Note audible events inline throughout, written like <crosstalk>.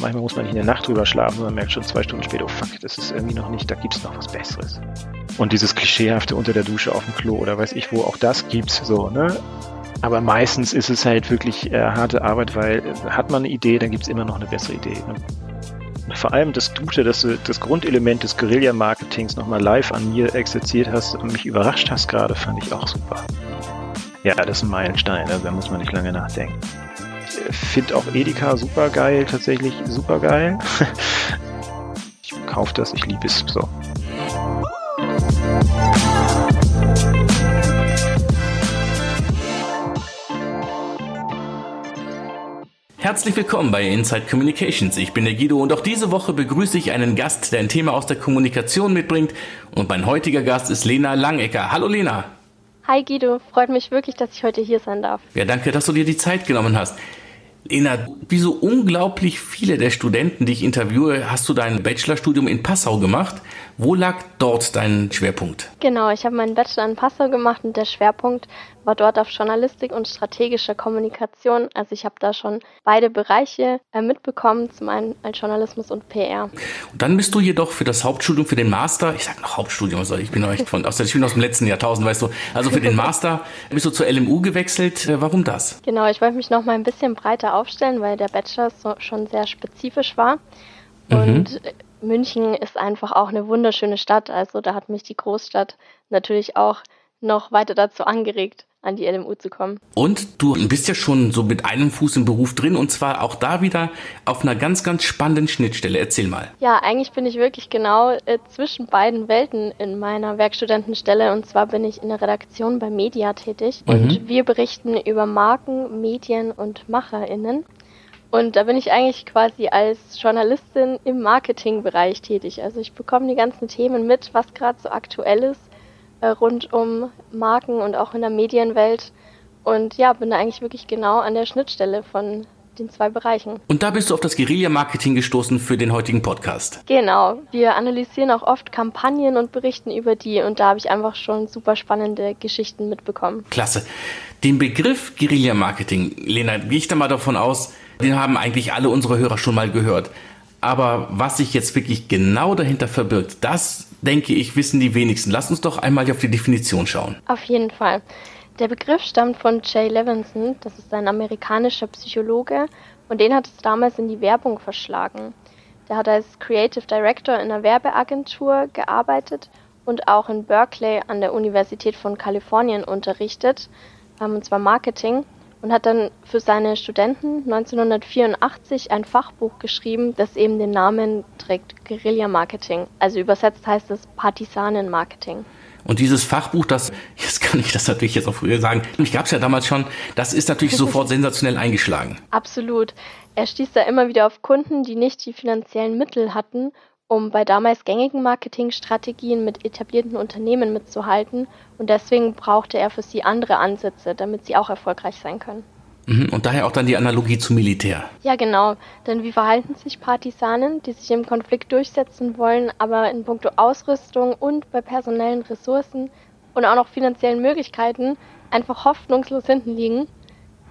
manchmal muss man nicht in der Nacht drüber schlafen, sondern merkt schon zwei Stunden später, oh fuck, das ist irgendwie noch nicht, da gibt es noch was Besseres. Und dieses klischeehafte unter der Dusche auf dem Klo oder weiß ich wo, auch das gibt's so, ne? Aber meistens ist es halt wirklich äh, harte Arbeit, weil äh, hat man eine Idee, dann gibt es immer noch eine bessere Idee. Ne? Vor allem das Gute, dass du das Grundelement des Guerilla-Marketings nochmal live an mir exerziert hast und mich überrascht hast gerade, fand ich auch super. Ja, das ist ein Meilenstein, also da muss man nicht lange nachdenken. Finde auch Edeka super geil, tatsächlich super geil. <laughs> ich kaufe das, ich liebe es so. Herzlich willkommen bei Inside Communications. Ich bin der Guido und auch diese Woche begrüße ich einen Gast, der ein Thema aus der Kommunikation mitbringt. Und mein heutiger Gast ist Lena Langecker. Hallo Lena. Hi Guido, freut mich wirklich, dass ich heute hier sein darf. Ja, danke, dass du dir die Zeit genommen hast. Lena, wie so unglaublich viele der Studenten, die ich interviewe, hast du dein Bachelorstudium in Passau gemacht. Wo lag dort dein Schwerpunkt? Genau, ich habe meinen Bachelor in Passau gemacht und der Schwerpunkt war dort auf Journalistik und strategischer Kommunikation. Also ich habe da schon beide Bereiche äh, mitbekommen, zum einen als Journalismus und PR. Und dann bist du jedoch für das Hauptstudium, für den Master, ich sage noch Hauptstudium, also ich bin noch echt von, aus, ich bin aus dem letzten Jahrtausend, weißt du, also für den Master <laughs> bist du zur LMU gewechselt. Äh, warum das? Genau, ich wollte mich noch mal ein bisschen breiter aufstellen, weil der Bachelor so, schon sehr spezifisch war. Mhm. Und mhm München ist einfach auch eine wunderschöne Stadt. Also da hat mich die Großstadt natürlich auch noch weiter dazu angeregt, an die LMU zu kommen. Und du bist ja schon so mit einem Fuß im Beruf drin und zwar auch da wieder auf einer ganz, ganz spannenden Schnittstelle. Erzähl mal. Ja, eigentlich bin ich wirklich genau äh, zwischen beiden Welten in meiner Werkstudentenstelle und zwar bin ich in der Redaktion bei Media tätig mhm. und wir berichten über Marken, Medien und MacherInnen. Und da bin ich eigentlich quasi als Journalistin im Marketingbereich tätig. Also ich bekomme die ganzen Themen mit, was gerade so aktuell ist, äh, rund um Marken und auch in der Medienwelt. Und ja, bin da eigentlich wirklich genau an der Schnittstelle von den zwei Bereichen. Und da bist du auf das Guerilla-Marketing gestoßen für den heutigen Podcast. Genau. Wir analysieren auch oft Kampagnen und berichten über die und da habe ich einfach schon super spannende Geschichten mitbekommen. Klasse. Den Begriff Guerilla-Marketing, Lena, gehe ich da mal davon aus, den haben eigentlich alle unsere Hörer schon mal gehört. Aber was sich jetzt wirklich genau dahinter verbirgt, das denke ich, wissen die wenigsten. Lass uns doch einmal auf die Definition schauen. Auf jeden Fall. Der Begriff stammt von Jay Levinson, das ist ein amerikanischer Psychologe und den hat es damals in die Werbung verschlagen. Der hat als Creative Director in einer Werbeagentur gearbeitet und auch in Berkeley an der Universität von Kalifornien unterrichtet, ähm, und zwar Marketing und hat dann für seine Studenten 1984 ein Fachbuch geschrieben, das eben den Namen trägt Guerilla Marketing. Also übersetzt heißt es Partisanenmarketing. Und dieses Fachbuch, das, jetzt kann ich das natürlich jetzt auch früher sagen, mich gab es ja damals schon, das ist natürlich <laughs> sofort sensationell eingeschlagen. Absolut. Er stieß da immer wieder auf Kunden, die nicht die finanziellen Mittel hatten um bei damals gängigen Marketingstrategien mit etablierten Unternehmen mitzuhalten und deswegen brauchte er für sie andere Ansätze, damit sie auch erfolgreich sein können. Mhm, und daher auch dann die Analogie zum Militär. Ja, genau. Denn wie verhalten sich Partisanen, die sich im Konflikt durchsetzen wollen, aber in puncto Ausrüstung und bei personellen Ressourcen und auch noch finanziellen Möglichkeiten einfach hoffnungslos hinten liegen?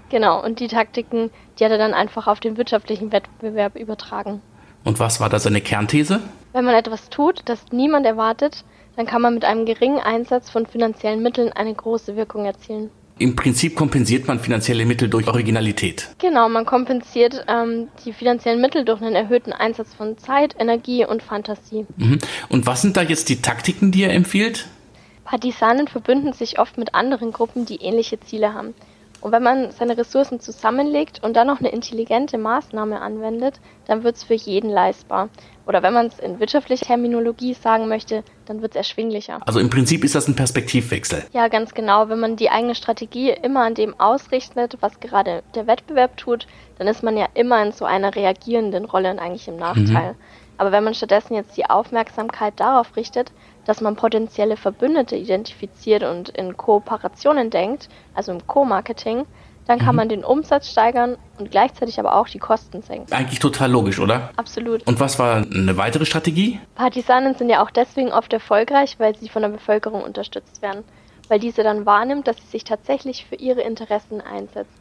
Genau, und die Taktiken, die hat er dann einfach auf den wirtschaftlichen Wettbewerb übertragen. Und was war da seine Kernthese? Wenn man etwas tut, das niemand erwartet, dann kann man mit einem geringen Einsatz von finanziellen Mitteln eine große Wirkung erzielen. Im Prinzip kompensiert man finanzielle Mittel durch Originalität. Genau, man kompensiert ähm, die finanziellen Mittel durch einen erhöhten Einsatz von Zeit, Energie und Fantasie. Mhm. Und was sind da jetzt die Taktiken, die er empfiehlt? Partisanen verbünden sich oft mit anderen Gruppen, die ähnliche Ziele haben. Und wenn man seine Ressourcen zusammenlegt und dann noch eine intelligente Maßnahme anwendet, dann wird es für jeden leistbar. Oder wenn man es in wirtschaftlicher Terminologie sagen möchte, dann wird es erschwinglicher. Also im Prinzip ist das ein Perspektivwechsel. Ja, ganz genau. Wenn man die eigene Strategie immer an dem ausrichtet, was gerade der Wettbewerb tut, dann ist man ja immer in so einer reagierenden Rolle und eigentlich im Nachteil. Mhm. Aber wenn man stattdessen jetzt die Aufmerksamkeit darauf richtet, dass man potenzielle Verbündete identifiziert und in Kooperationen denkt, also im Co-Marketing, dann kann mhm. man den Umsatz steigern und gleichzeitig aber auch die Kosten senken. Eigentlich total logisch, oder? Absolut. Und was war eine weitere Strategie? Partisanen sind ja auch deswegen oft erfolgreich, weil sie von der Bevölkerung unterstützt werden, weil diese dann wahrnimmt, dass sie sich tatsächlich für ihre Interessen einsetzt.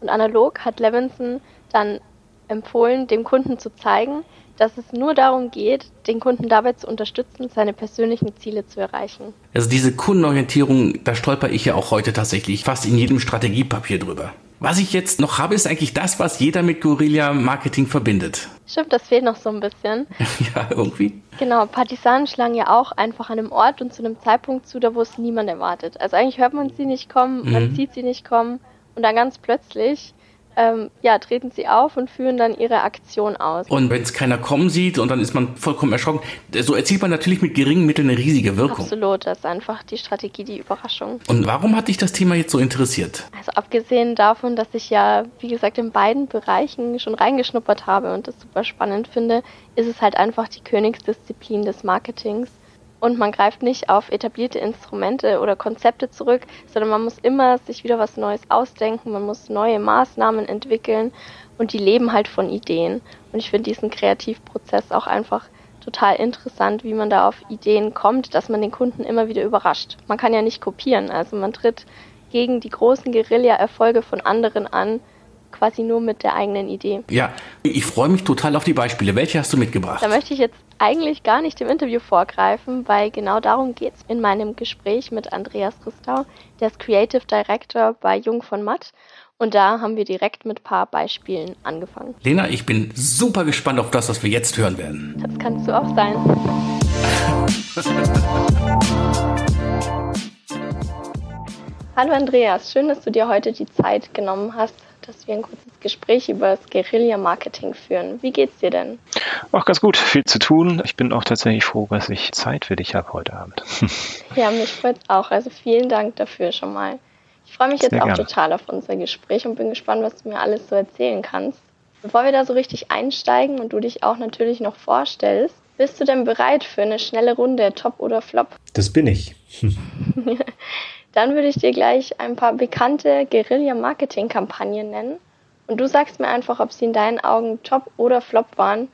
Und analog hat Levinson dann empfohlen, dem Kunden zu zeigen, dass es nur darum geht, den Kunden dabei zu unterstützen, seine persönlichen Ziele zu erreichen. Also diese Kundenorientierung, da stolper ich ja auch heute tatsächlich fast in jedem Strategiepapier drüber. Was ich jetzt noch habe, ist eigentlich das, was jeder mit Guerilla-Marketing verbindet. Stimmt, das fehlt noch so ein bisschen. <laughs> ja, irgendwie. Genau, Partisanen schlagen ja auch einfach an einem Ort und zu einem Zeitpunkt zu, da wo es niemand erwartet. Also eigentlich hört man sie nicht kommen, mhm. man sieht sie nicht kommen und dann ganz plötzlich ähm, ja, treten sie auf und führen dann ihre Aktion aus. Und wenn es keiner kommen sieht und dann ist man vollkommen erschrocken, so erzielt man natürlich mit geringen Mitteln eine riesige Wirkung. Absolut, das ist einfach die Strategie, die Überraschung. Und warum hat dich das Thema jetzt so interessiert? Also abgesehen davon, dass ich ja, wie gesagt, in beiden Bereichen schon reingeschnuppert habe und das super spannend finde, ist es halt einfach die Königsdisziplin des Marketings und man greift nicht auf etablierte Instrumente oder Konzepte zurück, sondern man muss immer sich wieder was Neues ausdenken, man muss neue Maßnahmen entwickeln und die leben halt von Ideen. Und ich finde diesen Kreativprozess auch einfach total interessant, wie man da auf Ideen kommt, dass man den Kunden immer wieder überrascht. Man kann ja nicht kopieren, also man tritt gegen die großen Guerilla-Erfolge von anderen an, quasi nur mit der eigenen Idee. Ja, ich freue mich total auf die Beispiele. Welche hast du mitgebracht? Da möchte ich jetzt eigentlich gar nicht im Interview vorgreifen, weil genau darum geht es in meinem Gespräch mit Andreas Ristau, der ist Creative Director bei Jung von Matt. Und da haben wir direkt mit ein paar Beispielen angefangen. Lena, ich bin super gespannt auf das, was wir jetzt hören werden. Das kannst du auch sein. <laughs> Hallo Andreas, schön, dass du dir heute die Zeit genommen hast, dass wir ein kurzes Gespräch über das Guerilla-Marketing führen. Wie geht's dir denn? Auch ganz gut, viel zu tun. Ich bin auch tatsächlich froh, dass ich Zeit für dich habe heute Abend. <laughs> ja, mich freut auch. Also vielen Dank dafür schon mal. Ich freue mich jetzt Sehr auch gerne. total auf unser Gespräch und bin gespannt, was du mir alles so erzählen kannst. Bevor wir da so richtig einsteigen und du dich auch natürlich noch vorstellst, bist du denn bereit für eine schnelle Runde, Top oder Flop? Das bin ich. <laughs> <laughs> Dann würde ich dir gleich ein paar bekannte Guerilla-Marketing-Kampagnen nennen. Und du sagst mir einfach, ob sie in deinen Augen top oder flop waren.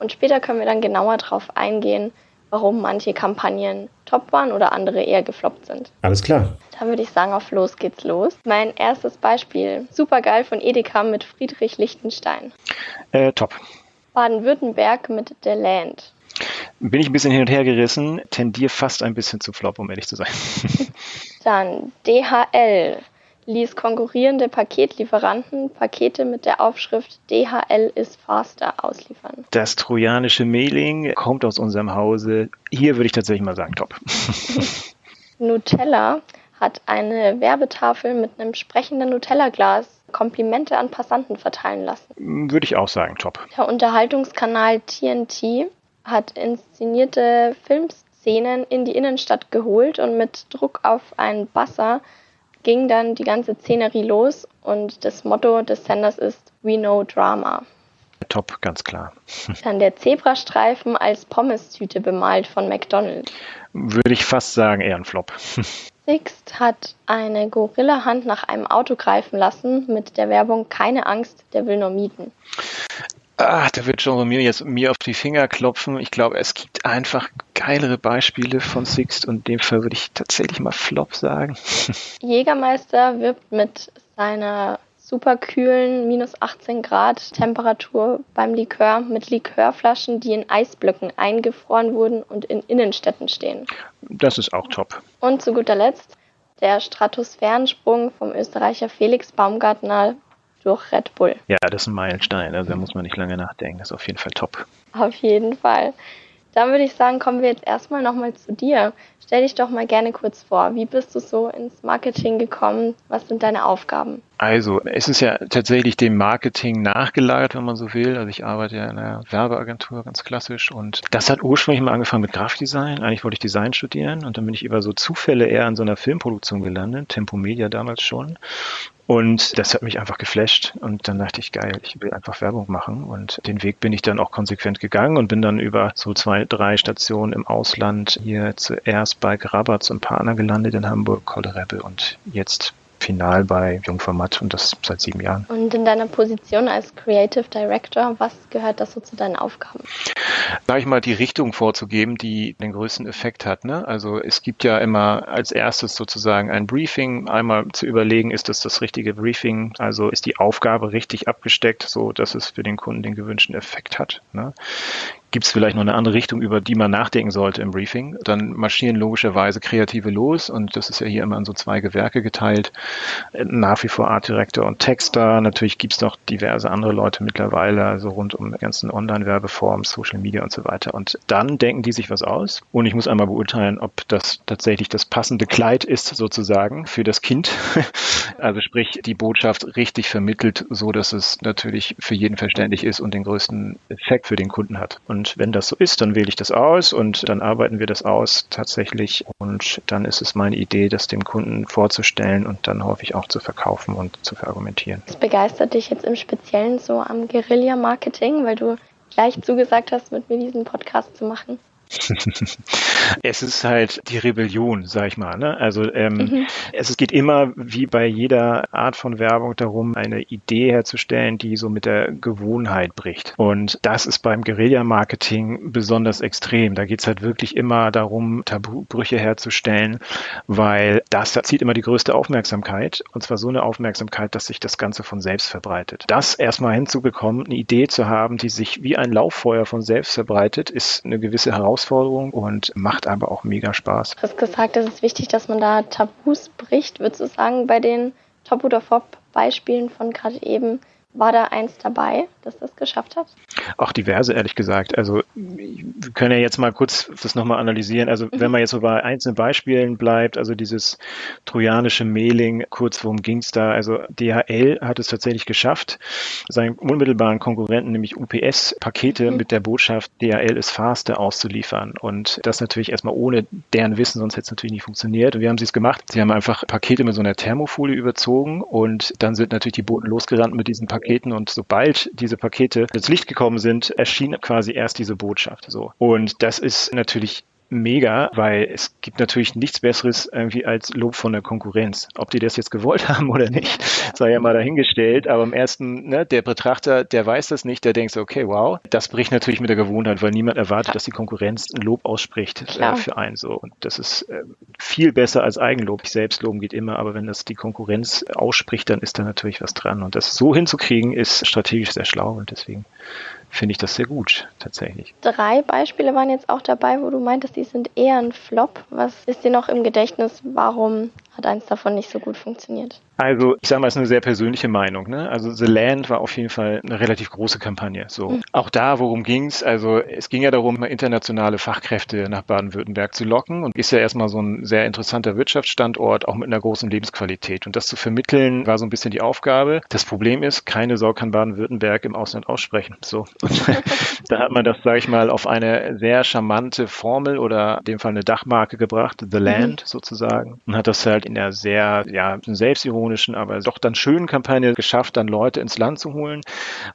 Und später können wir dann genauer darauf eingehen, warum manche Kampagnen top waren oder andere eher gefloppt sind. Alles klar. Dann würde ich sagen, auf los geht's los. Mein erstes Beispiel. Supergeil von Edeka mit Friedrich Lichtenstein. Äh, top. Baden-Württemberg mit The Land. Bin ich ein bisschen hin und her gerissen, tendiere fast ein bisschen zu Flop, um ehrlich zu sein. <laughs> Dann DHL ließ konkurrierende Paketlieferanten Pakete mit der Aufschrift DHL ist faster ausliefern. Das trojanische Mailing kommt aus unserem Hause. Hier würde ich tatsächlich mal sagen, top. <laughs> Nutella hat eine Werbetafel mit einem sprechenden Nutella-Glas Komplimente an Passanten verteilen lassen. Würde ich auch sagen, top. Der Unterhaltungskanal TNT hat inszenierte Filmszenen in die Innenstadt geholt und mit Druck auf einen Basser ging dann die ganze Szenerie los und das Motto des Senders ist We Know Drama. Top, ganz klar. <laughs> Dann der Zebrastreifen als Pommes-Tüte bemalt von McDonald's. Würde ich fast sagen, eher ein Flop. <laughs> Sixt hat eine Gorilla-Hand nach einem Auto greifen lassen mit der Werbung Keine Angst, der will nur mieten. Ah, da wird Jean mir jetzt mir auf die Finger klopfen. Ich glaube, es gibt einfach geilere Beispiele von Sixt und in dem Fall würde ich tatsächlich mal Flop sagen. <laughs> Jägermeister wirbt mit seiner superkühlen minus 18 Grad Temperatur beim Likör mit Likörflaschen, die in Eisblöcken eingefroren wurden und in Innenstädten stehen. Das ist auch top. Und zu guter Letzt der Stratosphärensprung vom Österreicher Felix Baumgartner durch Red Bull. Ja, das ist ein Meilenstein. Also da muss man nicht lange nachdenken. Das ist auf jeden Fall top. Auf jeden Fall. Dann würde ich sagen, kommen wir jetzt erstmal nochmal zu dir. Stell dich doch mal gerne kurz vor. Wie bist du so ins Marketing gekommen? Was sind deine Aufgaben? Also, es ist ja tatsächlich dem Marketing nachgelagert, wenn man so will. Also ich arbeite ja in einer Werbeagentur ganz klassisch und das hat ursprünglich mal angefangen mit Grafikdesign. Eigentlich wollte ich Design studieren und dann bin ich über so Zufälle eher in so einer Filmproduktion gelandet, Tempo Media damals schon. Und das hat mich einfach geflasht. Und dann dachte ich, geil, ich will einfach Werbung machen. Und den Weg bin ich dann auch konsequent gegangen und bin dann über so zwei, drei Stationen im Ausland hier zuerst bei Grabatz und Partner gelandet in Hamburg, Koldereppe und jetzt final bei Jungformat und das seit sieben Jahren. Und in deiner Position als Creative Director, was gehört das so zu deinen Aufgaben? sage ich mal, die Richtung vorzugeben, die den größten Effekt hat. Ne? Also es gibt ja immer als erstes sozusagen ein Briefing, einmal zu überlegen, ist das das richtige Briefing, also ist die Aufgabe richtig abgesteckt, so dass es für den Kunden den gewünschten Effekt hat. Ne? Gibt es vielleicht noch eine andere Richtung, über die man nachdenken sollte im Briefing? Dann marschieren logischerweise Kreative los und das ist ja hier immer in so zwei Gewerke geteilt. Nach wie vor Art Director und Texter. Natürlich gibt es noch diverse andere Leute mittlerweile, also rund um ganzen Online-Werbeformen, Social Media und so weiter. Und dann denken die sich was aus. Und ich muss einmal beurteilen, ob das tatsächlich das passende Kleid ist, sozusagen, für das Kind. <laughs> also sprich, die Botschaft richtig vermittelt, so dass es natürlich für jeden verständlich ist und den größten Effekt für den Kunden hat. Und und wenn das so ist, dann wähle ich das aus und dann arbeiten wir das aus tatsächlich. Und dann ist es meine Idee, das dem Kunden vorzustellen und dann häufig auch zu verkaufen und zu verargumentieren. Was begeistert dich jetzt im Speziellen so am Guerilla-Marketing, weil du gleich zugesagt hast, mit mir diesen Podcast zu machen? <laughs> es ist halt die Rebellion, sag ich mal. Ne? Also ähm, mhm. es geht immer wie bei jeder Art von Werbung darum, eine Idee herzustellen, die so mit der Gewohnheit bricht. Und das ist beim Guerilla-Marketing besonders extrem. Da geht es halt wirklich immer darum, Tabubrüche herzustellen, weil das zieht immer die größte Aufmerksamkeit. Und zwar so eine Aufmerksamkeit, dass sich das Ganze von selbst verbreitet. Das erstmal hinzubekommen, eine Idee zu haben, die sich wie ein Lauffeuer von selbst verbreitet, ist eine gewisse Herausforderung Herausforderung und macht aber auch mega Spaß. Du hast gesagt, es ist wichtig, dass man da Tabus bricht. Würdest du sagen, bei den Top- oder Flop-Beispielen von gerade eben, war da eins dabei, das das geschafft hat? Auch diverse, ehrlich gesagt. Also wir können ja jetzt mal kurz das nochmal analysieren. Also mhm. wenn man jetzt so bei einzelnen Beispielen bleibt, also dieses trojanische Mailing, kurz worum ging es da? Also DHL hat es tatsächlich geschafft, seinen unmittelbaren Konkurrenten, nämlich UPS, Pakete mhm. mit der Botschaft DHL ist faster auszuliefern. Und das natürlich erstmal ohne deren Wissen, sonst hätte es natürlich nicht funktioniert. Und wie haben sie es gemacht? Sie haben einfach Pakete mit so einer Thermofolie überzogen und dann sind natürlich die Boten losgerannt mit diesen Paketen Paketen und sobald diese Pakete ins Licht gekommen sind, erschien quasi erst diese Botschaft. So. Und das ist natürlich mega, weil es gibt natürlich nichts Besseres irgendwie als Lob von der Konkurrenz. Ob die das jetzt gewollt <laughs> haben oder nicht, sei ja mal dahingestellt. Aber im ersten, ne, der Betrachter, der weiß das nicht, der denkt so, okay, wow, das bricht natürlich mit der Gewohnheit, weil niemand erwartet, dass die Konkurrenz ein Lob ausspricht äh, für einen so. Und das ist äh, viel besser als Eigenlob. Selbstloben geht immer, aber wenn das die Konkurrenz ausspricht, dann ist da natürlich was dran. Und das so hinzukriegen, ist strategisch sehr schlau und deswegen finde ich das sehr gut, tatsächlich. Drei Beispiele waren jetzt auch dabei, wo du meintest, die sind eher ein Flop. Was ist dir noch im Gedächtnis? Warum hat eins davon nicht so gut funktioniert? Also, ich sage mal, es ist eine sehr persönliche Meinung. Ne? Also, The Land war auf jeden Fall eine relativ große Kampagne. So. Mhm. Auch da, worum ging's? Also, es ging ja darum, internationale Fachkräfte nach Baden-Württemberg zu locken und ist ja erstmal so ein sehr interessanter Wirtschaftsstandort, auch mit einer großen Lebensqualität. Und das zu vermitteln, war so ein bisschen die Aufgabe. Das Problem ist, keine Sau kann Baden-Württemberg im Ausland aussprechen. So. <laughs> Da hat man das, sage ich mal, auf eine sehr charmante Formel oder in dem Fall eine Dachmarke gebracht, The Land mhm. sozusagen, und hat das halt in der sehr, ja, selbstironischen ironischen, aber doch dann schönen Kampagne geschafft, dann Leute ins Land zu holen.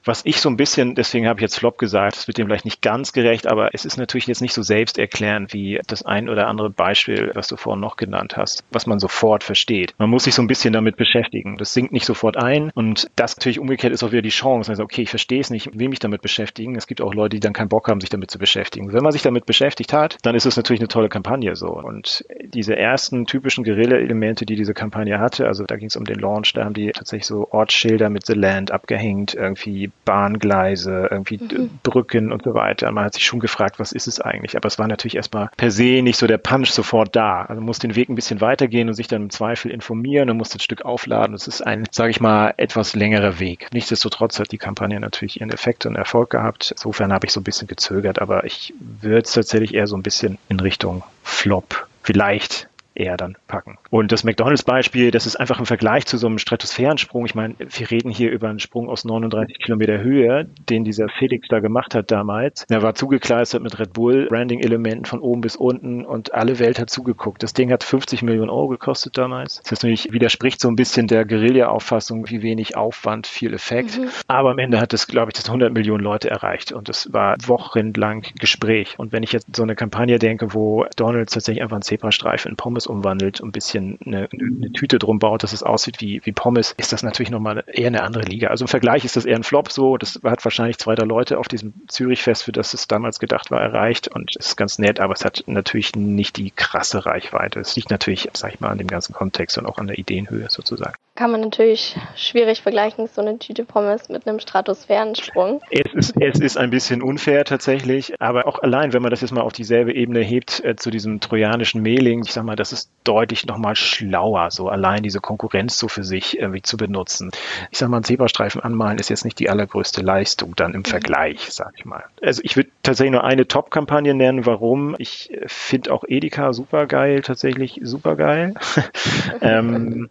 Was ich so ein bisschen, deswegen habe ich jetzt Flop gesagt, das wird dem vielleicht nicht ganz gerecht, aber es ist natürlich jetzt nicht so selbsterklärend wie das ein oder andere Beispiel, was du vorhin noch genannt hast, was man sofort versteht. Man muss sich so ein bisschen damit beschäftigen. Das sinkt nicht sofort ein und das natürlich umgekehrt ist auch wieder die Chance. Also, okay, ich verstehe es nicht, will mich damit beschäftigen. Es gibt auch Leute, die dann keinen Bock haben, sich damit zu beschäftigen. Wenn man sich damit beschäftigt hat, dann ist es natürlich eine tolle Kampagne so. Und diese ersten typischen Guerilla-Elemente, die diese Kampagne hatte, also da ging es um um den Launch, da haben die tatsächlich so Ortsschilder mit The Land abgehängt, irgendwie Bahngleise, irgendwie mhm. Brücken und so weiter. Man hat sich schon gefragt, was ist es eigentlich? Aber es war natürlich erstmal per se nicht so der Punch sofort da. Also man muss den Weg ein bisschen weitergehen und sich dann im Zweifel informieren und muss das Stück aufladen. Es ist ein, sage ich mal, etwas längerer Weg. Nichtsdestotrotz hat die Kampagne natürlich ihren Effekt und Erfolg gehabt. Insofern habe ich so ein bisschen gezögert, aber ich würde es tatsächlich eher so ein bisschen in Richtung Flop vielleicht eher dann packen. Und das McDonalds-Beispiel, das ist einfach im Vergleich zu so einem Stratosphärensprung. Ich meine, wir reden hier über einen Sprung aus 39 Kilometer Höhe, den dieser Felix da gemacht hat damals. Er war zugekleistert mit Red Bull, Branding-Elementen von oben bis unten und alle Welt hat zugeguckt. Das Ding hat 50 Millionen Euro gekostet damals. Das natürlich widerspricht so ein bisschen der Guerilla-Auffassung, wie wenig Aufwand, viel Effekt. Mhm. Aber am Ende hat das, glaube ich, das 100 Millionen Leute erreicht und es war wochenlang Gespräch. Und wenn ich jetzt so eine Kampagne denke, wo Donalds tatsächlich einfach einen Zebrastreifen in Pommes Pommes umwandelt, ein bisschen eine, eine Tüte drum baut, dass es aussieht wie, wie Pommes, ist das natürlich nochmal eher eine andere Liga. Also im Vergleich ist das eher ein Flop so. Das hat wahrscheinlich zwei, drei Leute auf diesem Zürich-Fest, für das es damals gedacht war, erreicht und ist ganz nett, aber es hat natürlich nicht die krasse Reichweite. Es liegt natürlich, sag ich mal, an dem ganzen Kontext und auch an der Ideenhöhe sozusagen. Kann man natürlich schwierig vergleichen, so eine Tüte Pommes mit einem Stratosphärensprung. Es ist, es ist ein bisschen unfair tatsächlich, aber auch allein, wenn man das jetzt mal auf dieselbe Ebene hebt äh, zu diesem trojanischen Mailing, ich sag mal, das ist deutlich nochmal schlauer, so allein diese Konkurrenz so für sich irgendwie zu benutzen. Ich sag mal, ein Zebrastreifen anmalen ist jetzt nicht die allergrößte Leistung dann im mhm. Vergleich, sag ich mal. Also ich würde tatsächlich nur eine Top-Kampagne nennen. Warum? Ich finde auch Edeka super geil, tatsächlich super geil. <laughs> ähm,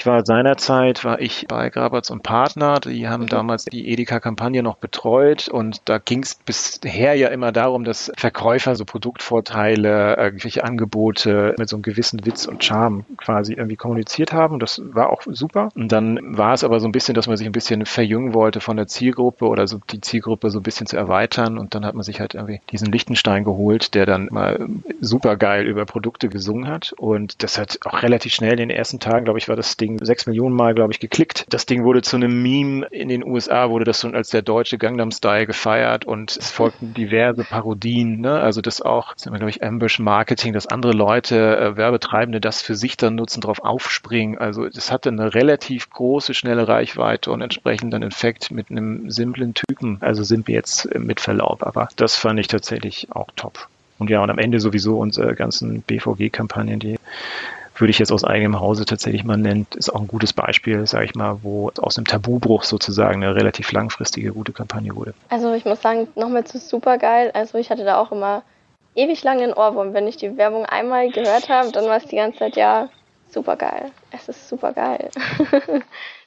ich war seinerzeit, war ich bei Graberts und Partner, die haben mhm. damals die Edeka-Kampagne noch betreut und da ging es bisher ja immer darum, dass Verkäufer so Produktvorteile, irgendwelche Angebote mit so einem gewissen Witz und Charme quasi irgendwie kommuniziert haben. Das war auch super. Und dann war es aber so ein bisschen, dass man sich ein bisschen verjüngen wollte von der Zielgruppe oder so die Zielgruppe so ein bisschen zu erweitern und dann hat man sich halt irgendwie diesen Lichtenstein geholt, der dann mal super geil über Produkte gesungen hat und das hat auch relativ schnell in den ersten Tagen, glaube ich, war das Ding Ding sechs Millionen Mal, glaube ich, geklickt. Das Ding wurde zu einem Meme. In den USA wurde das schon als der deutsche Gangnam Style gefeiert und es folgten diverse Parodien. Ne? Also das auch, das ist immer, glaube ich, Ambush Marketing, dass andere Leute, äh, Werbetreibende das für sich dann nutzen, darauf aufspringen. Also das hatte eine relativ große, schnelle Reichweite und entsprechend einen Effekt mit einem simplen Typen. Also sind wir jetzt mit Verlaub, aber das fand ich tatsächlich auch top. Und ja, und am Ende sowieso unsere ganzen BVG-Kampagnen, die würde ich jetzt aus eigenem Hause tatsächlich mal nennen, ist auch ein gutes Beispiel, sage ich mal, wo aus einem Tabubruch sozusagen eine relativ langfristige gute Kampagne wurde. Also ich muss sagen, nochmal zu Supergeil. Also ich hatte da auch immer ewig lang den Ohrwurm. Wenn ich die Werbung einmal gehört habe, dann war es die ganze Zeit, ja, supergeil. Es ist supergeil. <laughs>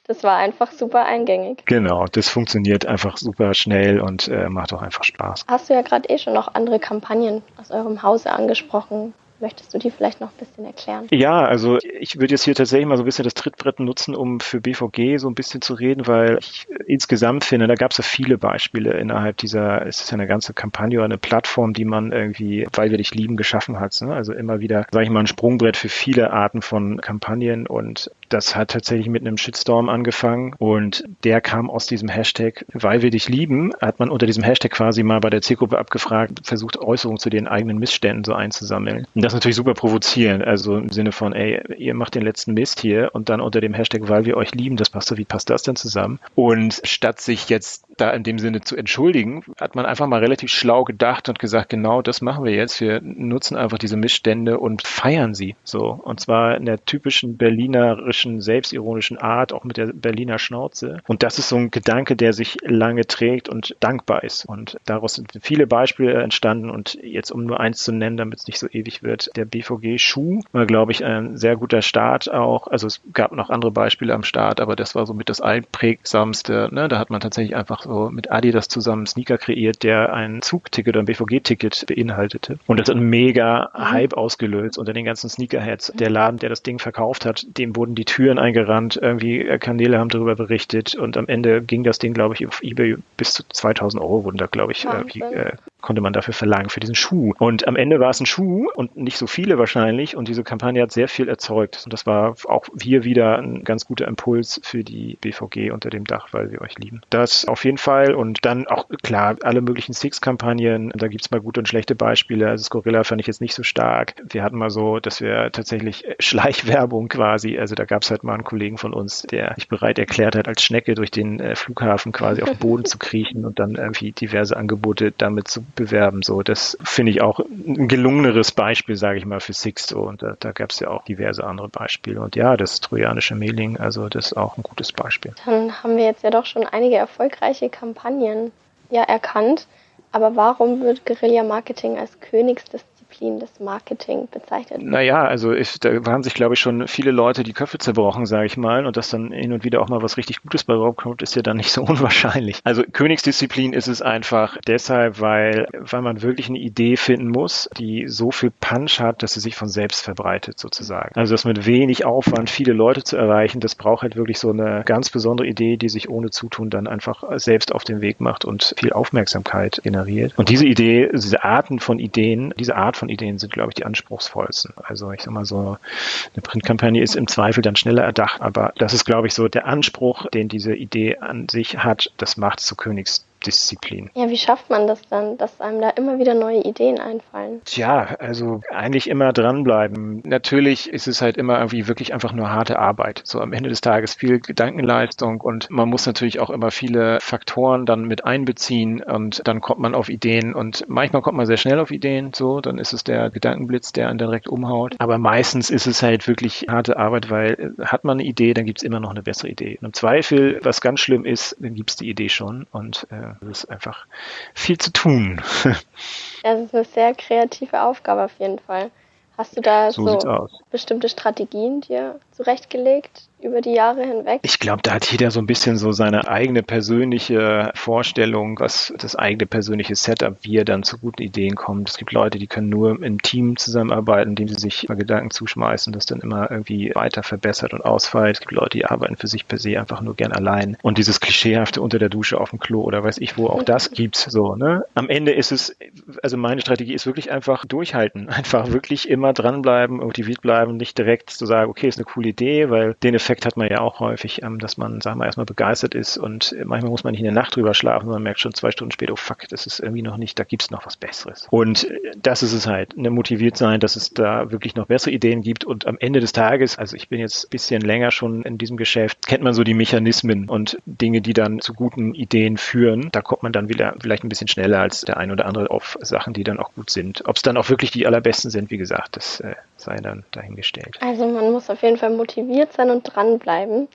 das war einfach super eingängig. Genau, das funktioniert einfach super schnell und äh, macht auch einfach Spaß. Hast du ja gerade eh schon noch andere Kampagnen aus eurem Hause angesprochen. Möchtest du die vielleicht noch ein bisschen erklären? Ja, also ich würde jetzt hier tatsächlich mal so ein bisschen das Trittbrett nutzen, um für BVG so ein bisschen zu reden, weil ich insgesamt finde, da gab es ja viele Beispiele innerhalb dieser, es ist ja eine ganze Kampagne oder eine Plattform, die man irgendwie, weil wir dich lieben, geschaffen hat. Ne? Also immer wieder, sage ich mal, ein Sprungbrett für viele Arten von Kampagnen und das hat tatsächlich mit einem Shitstorm angefangen und der kam aus diesem Hashtag, weil wir dich lieben, hat man unter diesem Hashtag quasi mal bei der Zielgruppe abgefragt, versucht Äußerungen zu den eigenen Missständen so einzusammeln. Und das natürlich super provozierend, also im Sinne von, ey, ihr macht den letzten Mist hier und dann unter dem Hashtag, weil wir euch lieben, das passt so, wie passt das denn zusammen? Und statt sich jetzt da in dem Sinne zu entschuldigen, hat man einfach mal relativ schlau gedacht und gesagt, genau das machen wir jetzt. Wir nutzen einfach diese Missstände und feiern sie so. Und zwar in der typischen berlinerischen, selbstironischen Art, auch mit der Berliner Schnauze. Und das ist so ein Gedanke, der sich lange trägt und dankbar ist. Und daraus sind viele Beispiele entstanden. Und jetzt, um nur eins zu nennen, damit es nicht so ewig wird, der BVG Schuh war, glaube ich, ein sehr guter Start auch. Also es gab noch andere Beispiele am Start, aber das war so mit das einprägsamste. Ne? Da hat man tatsächlich einfach so mit Adidas zusammen Sneaker kreiert, der ein Zugticket oder ein BVG-Ticket beinhaltete. Und das hat einen mega. Hype ausgelöst unter den ganzen Sneakerheads. Der Laden, der das Ding verkauft hat, dem wurden die Türen eingerannt, irgendwie Kanäle haben darüber berichtet und am Ende ging das Ding, glaube ich, auf Ebay bis zu 2000 Euro wurden da, glaube ich, äh, konnte man dafür verlangen für diesen Schuh. Und am Ende war es ein Schuh und nicht so viele wahrscheinlich und diese Kampagne hat sehr viel erzeugt. Und das war auch hier wieder ein ganz guter Impuls für die BVG unter dem Dach, weil wir euch lieben. Das auf jeden Fall und dann auch klar alle möglichen Six-Kampagnen. Da gibt es mal gute und schlechte Beispiele. Also Scorilla fand ich jetzt nicht so stark. Wir hatten mal so, dass wir tatsächlich <laughs> Schleichwerbung quasi, also da gab es halt mal einen Kollegen von uns, der sich bereit erklärt hat, als Schnecke durch den äh, Flughafen quasi auf den Boden zu kriechen und dann irgendwie diverse Angebote damit zu bewerben. So, das finde ich auch ein gelungeneres Beispiel, sage ich mal, für Sixto. Und da, da gab es ja auch diverse andere Beispiele. Und ja, das trojanische Mailing, also das ist auch ein gutes Beispiel. Dann haben wir jetzt ja doch schon einige erfolgreiche Kampagnen ja erkannt. Aber warum wird Guerilla-Marketing als Königs des Disziplin des Marketing bezeichnet? Naja, also ich, da haben sich, glaube ich, schon viele Leute die Köpfe zerbrochen, sage ich mal. Und dass dann hin und wieder auch mal was richtig Gutes bei rauskommt, ist ja dann nicht so <laughs> unwahrscheinlich. Also Königsdisziplin ist es einfach deshalb, weil, weil man wirklich eine Idee finden muss, die so viel Punch hat, dass sie sich von selbst verbreitet sozusagen. Also das mit wenig Aufwand viele Leute zu erreichen, das braucht halt wirklich so eine ganz besondere Idee, die sich ohne Zutun dann einfach selbst auf den Weg macht und viel Aufmerksamkeit generiert. Und diese Idee, diese Arten von Ideen, diese Art von von Ideen sind, glaube ich, die anspruchsvollsten. Also ich sag mal so, eine Printkampagne ist im Zweifel dann schneller erdacht, aber das ist, glaube ich, so der Anspruch, den diese Idee an sich hat, das macht zu Königs Disziplin. Ja, wie schafft man das dann, dass einem da immer wieder neue Ideen einfallen? Tja, also eigentlich immer dranbleiben. Natürlich ist es halt immer irgendwie wirklich einfach nur harte Arbeit. So am Ende des Tages viel Gedankenleistung und man muss natürlich auch immer viele Faktoren dann mit einbeziehen und dann kommt man auf Ideen und manchmal kommt man sehr schnell auf Ideen, so, dann ist es der Gedankenblitz, der einen direkt umhaut. Aber meistens ist es halt wirklich harte Arbeit, weil äh, hat man eine Idee, dann gibt es immer noch eine bessere Idee. Und im Zweifel, was ganz schlimm ist, dann gibt es die Idee schon und äh, es ist einfach viel zu tun. <laughs> Das ist eine sehr kreative Aufgabe auf jeden Fall. Hast du da so, so bestimmte Strategien dir zurechtgelegt über die Jahre hinweg? Ich glaube, da hat jeder so ein bisschen so seine eigene persönliche Vorstellung, was das eigene persönliche Setup, wie er dann zu guten Ideen kommt. Es gibt Leute, die können nur im Team zusammenarbeiten, indem sie sich mal Gedanken zuschmeißen, das dann immer irgendwie weiter verbessert und ausfeilt. Es gibt Leute, die arbeiten für sich per se einfach nur gern allein. Und dieses klischeehafte unter der Dusche auf dem Klo oder weiß ich wo, auch das gibt's so. Ne? Am Ende ist es, also meine Strategie ist wirklich einfach durchhalten, <laughs> einfach wirklich immer dranbleiben, motiviert bleiben, nicht direkt zu sagen, okay, ist eine coole Idee, weil den Effekt Effekt hat man ja auch häufig, ähm, dass man, sagen wir, erstmal begeistert ist und manchmal muss man nicht in der Nacht drüber schlafen, sondern merkt schon zwei Stunden später, oh fuck, das ist irgendwie noch nicht, da gibt es noch was Besseres. Und äh, das ist es halt, ne, motiviert sein, dass es da wirklich noch bessere Ideen gibt und am Ende des Tages, also ich bin jetzt ein bisschen länger schon in diesem Geschäft, kennt man so die Mechanismen und Dinge, die dann zu guten Ideen führen. Da kommt man dann wieder vielleicht ein bisschen schneller als der ein oder andere auf Sachen, die dann auch gut sind. Ob es dann auch wirklich die allerbesten sind, wie gesagt, das äh, sei dann dahingestellt. Also man muss auf jeden Fall motiviert sein und dran dranbleiben.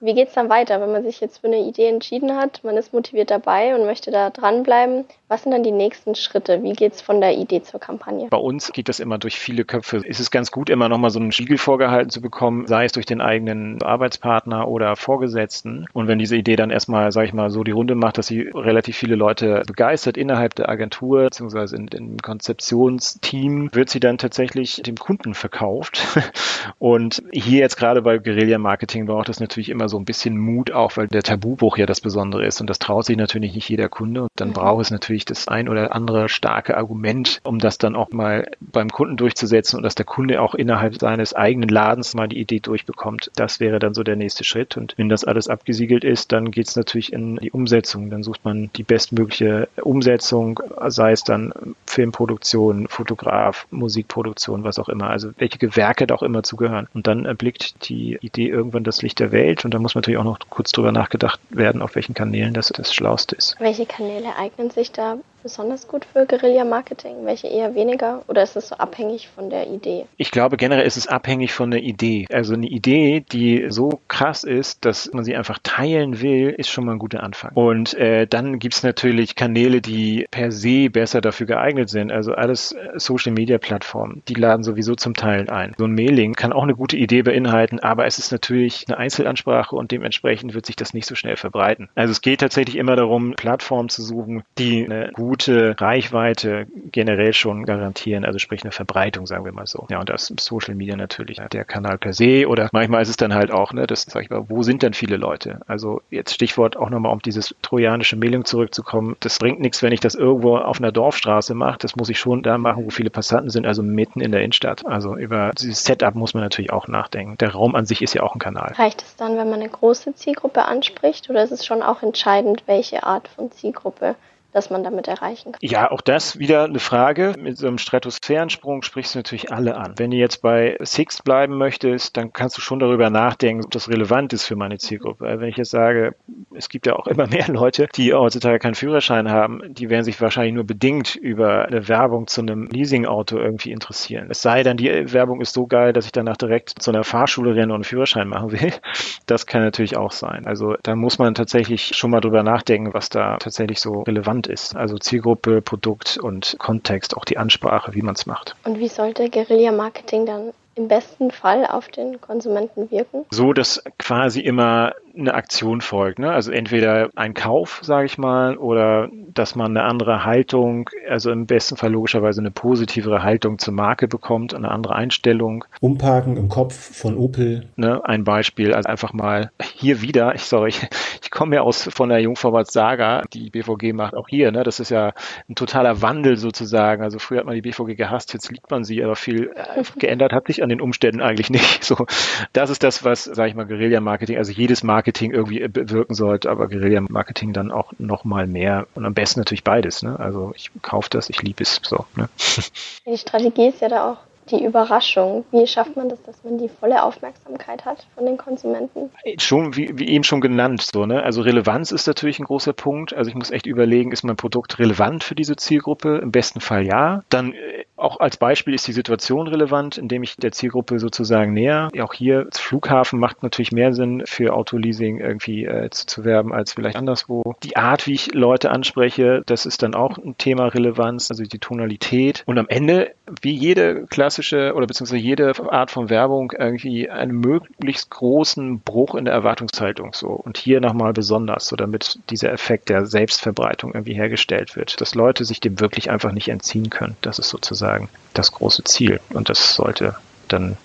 Wie geht es dann weiter, wenn man sich jetzt für eine Idee entschieden hat, man ist motiviert dabei und möchte da dranbleiben? Was sind dann die nächsten Schritte? Wie geht es von der Idee zur Kampagne? Bei uns geht das immer durch viele Köpfe. Es ist ganz gut, immer nochmal so einen Spiegel vorgehalten zu bekommen, sei es durch den eigenen Arbeitspartner oder Vorgesetzten. Und wenn diese Idee dann erstmal, sage ich mal, so die Runde macht, dass sie relativ viele Leute begeistert innerhalb der Agentur beziehungsweise in, im Konzeptionsteam, wird sie dann tatsächlich dem Kunden verkauft. <laughs> Und hier jetzt gerade bei Guerilla Marketing braucht es natürlich immer so ein bisschen Mut auch, weil der Tabubruch ja das Besondere ist und das traut sich natürlich nicht jeder Kunde und dann mhm. braucht es natürlich das ein oder andere starke Argument, um das dann auch mal beim Kunden durchzusetzen und dass der Kunde auch innerhalb seines eigenen Ladens mal die Idee durchbekommt. Das wäre dann so der nächste Schritt und wenn das alles abgesiegelt ist, dann geht es natürlich in die Umsetzung. Dann sucht man die bestmögliche Umsetzung, sei es dann Filmproduktion, Fotograf, Musikproduktion, was auch immer. Also welche Gewerke da auch immer zugehören. Und dann erblickt die Idee irgendwann das Licht der Welt und da muss natürlich auch noch kurz drüber nachgedacht werden, auf welchen Kanälen das das Schlauste ist. Welche Kanäle eignen sich da besonders gut für Guerilla-Marketing, welche eher weniger? Oder ist es so abhängig von der Idee? Ich glaube, generell ist es abhängig von der Idee. Also eine Idee, die so krass ist, dass man sie einfach teilen will, ist schon mal ein guter Anfang. Und äh, dann gibt es natürlich Kanäle, die per se besser dafür geeignet sind. Also alles äh, Social-Media-Plattformen, die laden sowieso zum Teil ein. So ein Mailing kann auch eine gute Idee beinhalten, aber es ist natürlich eine Einzelansprache und dementsprechend wird sich das nicht so schnell verbreiten. Also es geht tatsächlich immer darum, Plattformen zu suchen, die eine gute gute Reichweite generell schon garantieren, also sprich eine Verbreitung, sagen wir mal so. Ja, und das Social Media natürlich der Kanal per se oder manchmal ist es dann halt auch, ne, das sag ich mal, wo sind denn viele Leute? Also jetzt Stichwort auch nochmal, um dieses trojanische Mailing zurückzukommen. Das bringt nichts, wenn ich das irgendwo auf einer Dorfstraße mache. Das muss ich schon da machen, wo viele Passanten sind, also mitten in der Innenstadt. Also über dieses Setup muss man natürlich auch nachdenken. Der Raum an sich ist ja auch ein Kanal. Reicht es dann, wenn man eine große Zielgruppe anspricht oder ist es schon auch entscheidend, welche Art von Zielgruppe dass man damit erreichen kann. Ja, auch das wieder eine Frage. Mit so einem Stratosphärensprung sprichst du natürlich alle an. Wenn du jetzt bei Six bleiben möchtest, dann kannst du schon darüber nachdenken, ob das relevant ist für meine Zielgruppe. Weil wenn ich jetzt sage, es gibt ja auch immer <laughs> mehr Leute, die heutzutage keinen Führerschein haben, die werden sich wahrscheinlich nur bedingt über eine Werbung zu einem Leasingauto irgendwie interessieren. Es sei denn, die Werbung ist so geil, dass ich danach direkt zu einer Fahrschule renne und einen Führerschein machen will. <laughs> Das kann natürlich auch sein. Also da muss man tatsächlich schon mal drüber nachdenken, was da tatsächlich so relevant relevant ist. Also Zielgruppe, Produkt und Kontext, auch die Ansprache, wie man es macht. Und wie sollte Guerilla-Marketing dann im besten Fall auf den Konsumenten wirken? So, dass quasi immer eine Aktion folgt. Ne? Also entweder ein Kauf, sage ich mal, oder dass man eine andere Haltung, also im besten Fall logischerweise eine positivere Haltung zur Marke bekommt, eine andere Einstellung. Umparken im Kopf von Opel. Ne? Ein Beispiel, also einfach mal hier wieder, ich <laughs> sorry, ich, die kommen ja aus von der Jungvorwärts Saga, die BVG macht auch hier. Ne? Das ist ja ein totaler Wandel sozusagen. Also früher hat man die BVG gehasst, jetzt liebt man sie, aber viel äh, geändert hat sich an den Umständen eigentlich nicht. <laughs> So, das ist das, was, sage ich mal, Guerilla-Marketing, also jedes Marketing irgendwie bewirken sollte, aber Guerilla-Marketing dann auch noch mal mehr und am besten natürlich beides. Ne? Also ich kaufe das, ich liebe es so. Ne? <laughs> Die Strategie ist ja da auch die Überraschung. Wie schafft man das, dass man die volle Aufmerksamkeit hat von den Konsumenten? Schon, wie, wie eben schon genannt, so, ne? Also Relevanz ist natürlich ein großer Punkt. Also ich muss echt überlegen, ist mein Produkt relevant für diese Zielgruppe? Im besten Fall ja. Dann äh, auch als Beispiel ist die Situation relevant, indem ich der Zielgruppe sozusagen näher. Auch hier das Flughafen macht natürlich mehr Sinn, für Autoleasing irgendwie äh, zu, zu werben, als vielleicht anderswo. Die Art, wie ich Leute anspreche, das ist dann auch ein Thema Relevanz, also die Tonalität. Und am Ende, wie jede klassische oder beziehungsweise jede Art von Werbung, irgendwie einen möglichst großen Bruch in der Erwartungshaltung so. Und hier nochmal besonders, so damit dieser Effekt der Selbstverbreitung irgendwie hergestellt wird, dass Leute sich dem wirklich einfach nicht entziehen können. Das ist sozusagen das große Ziel. Und das sollte dann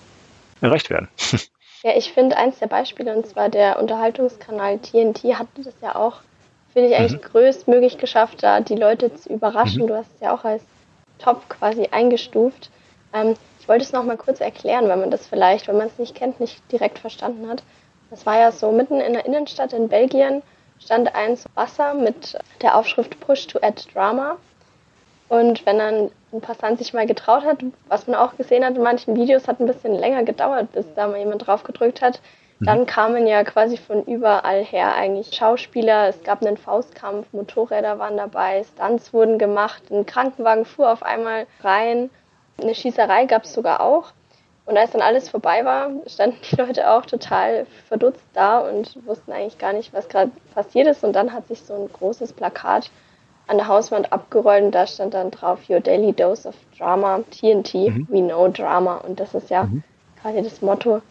erreicht werden. <laughs> Ja, ich finde eins der Beispiele, und zwar der Unterhaltungskanal TNT, hatte das ja auch, finde ich eigentlich mhm. größtmöglich geschafft, da die Leute zu überraschen. Mhm. Du hast es ja auch als Top quasi eingestuft. Ähm, ich wollte es nochmal kurz erklären, wenn man das vielleicht, wenn man es nicht kennt, nicht direkt verstanden hat. Das war ja so mitten in der Innenstadt in Belgien stand eins Wasser mit der Aufschrift Push to Add Drama. Und wenn dann ein Passant sich mal getraut hat, was man auch gesehen hat in manchen Videos, hat ein bisschen länger gedauert, bis da mal jemand drauf gedrückt hat. Mhm. Dann kamen ja quasi von überall her eigentlich Schauspieler. Es gab einen Faustkampf, Motorräder waren dabei, Stunts wurden gemacht, ein Krankenwagen fuhr auf einmal rein, eine Schießerei gab es sogar auch. Und als dann alles vorbei war, standen die Leute auch total verdutzt da und wussten eigentlich gar nicht, was gerade passiert ist. Und dann hat sich so ein großes Plakat an der Hauswand abgerollt und da stand dann drauf Your Daily Dose of Drama, TNT, mhm. We Know Drama. Und das ist ja mhm. quasi das Motto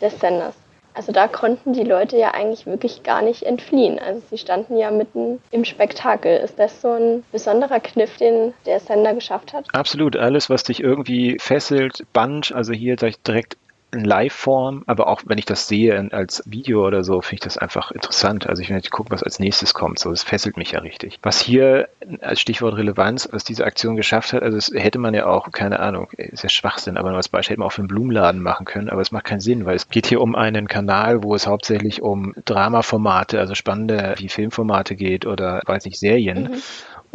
des Senders. Also da konnten die Leute ja eigentlich wirklich gar nicht entfliehen. Also sie standen ja mitten im Spektakel. Ist das so ein besonderer Kniff, den der Sender geschafft hat? Absolut. Alles, was dich irgendwie fesselt, band, also hier direkt in Live-Form, aber auch wenn ich das sehe als Video oder so, finde ich das einfach interessant. Also ich will gucken, was als nächstes kommt. So, das fesselt mich ja richtig. Was hier als Stichwort Relevanz, was diese Aktion geschafft hat, also das hätte man ja auch, keine Ahnung, ist ja Schwachsinn, aber nur als Beispiel hätte man auch für einen Blumenladen machen können, aber es macht keinen Sinn, weil es geht hier um einen Kanal, wo es hauptsächlich um Dramaformate, also spannende wie Filmformate geht oder weiß nicht, Serien. Mhm.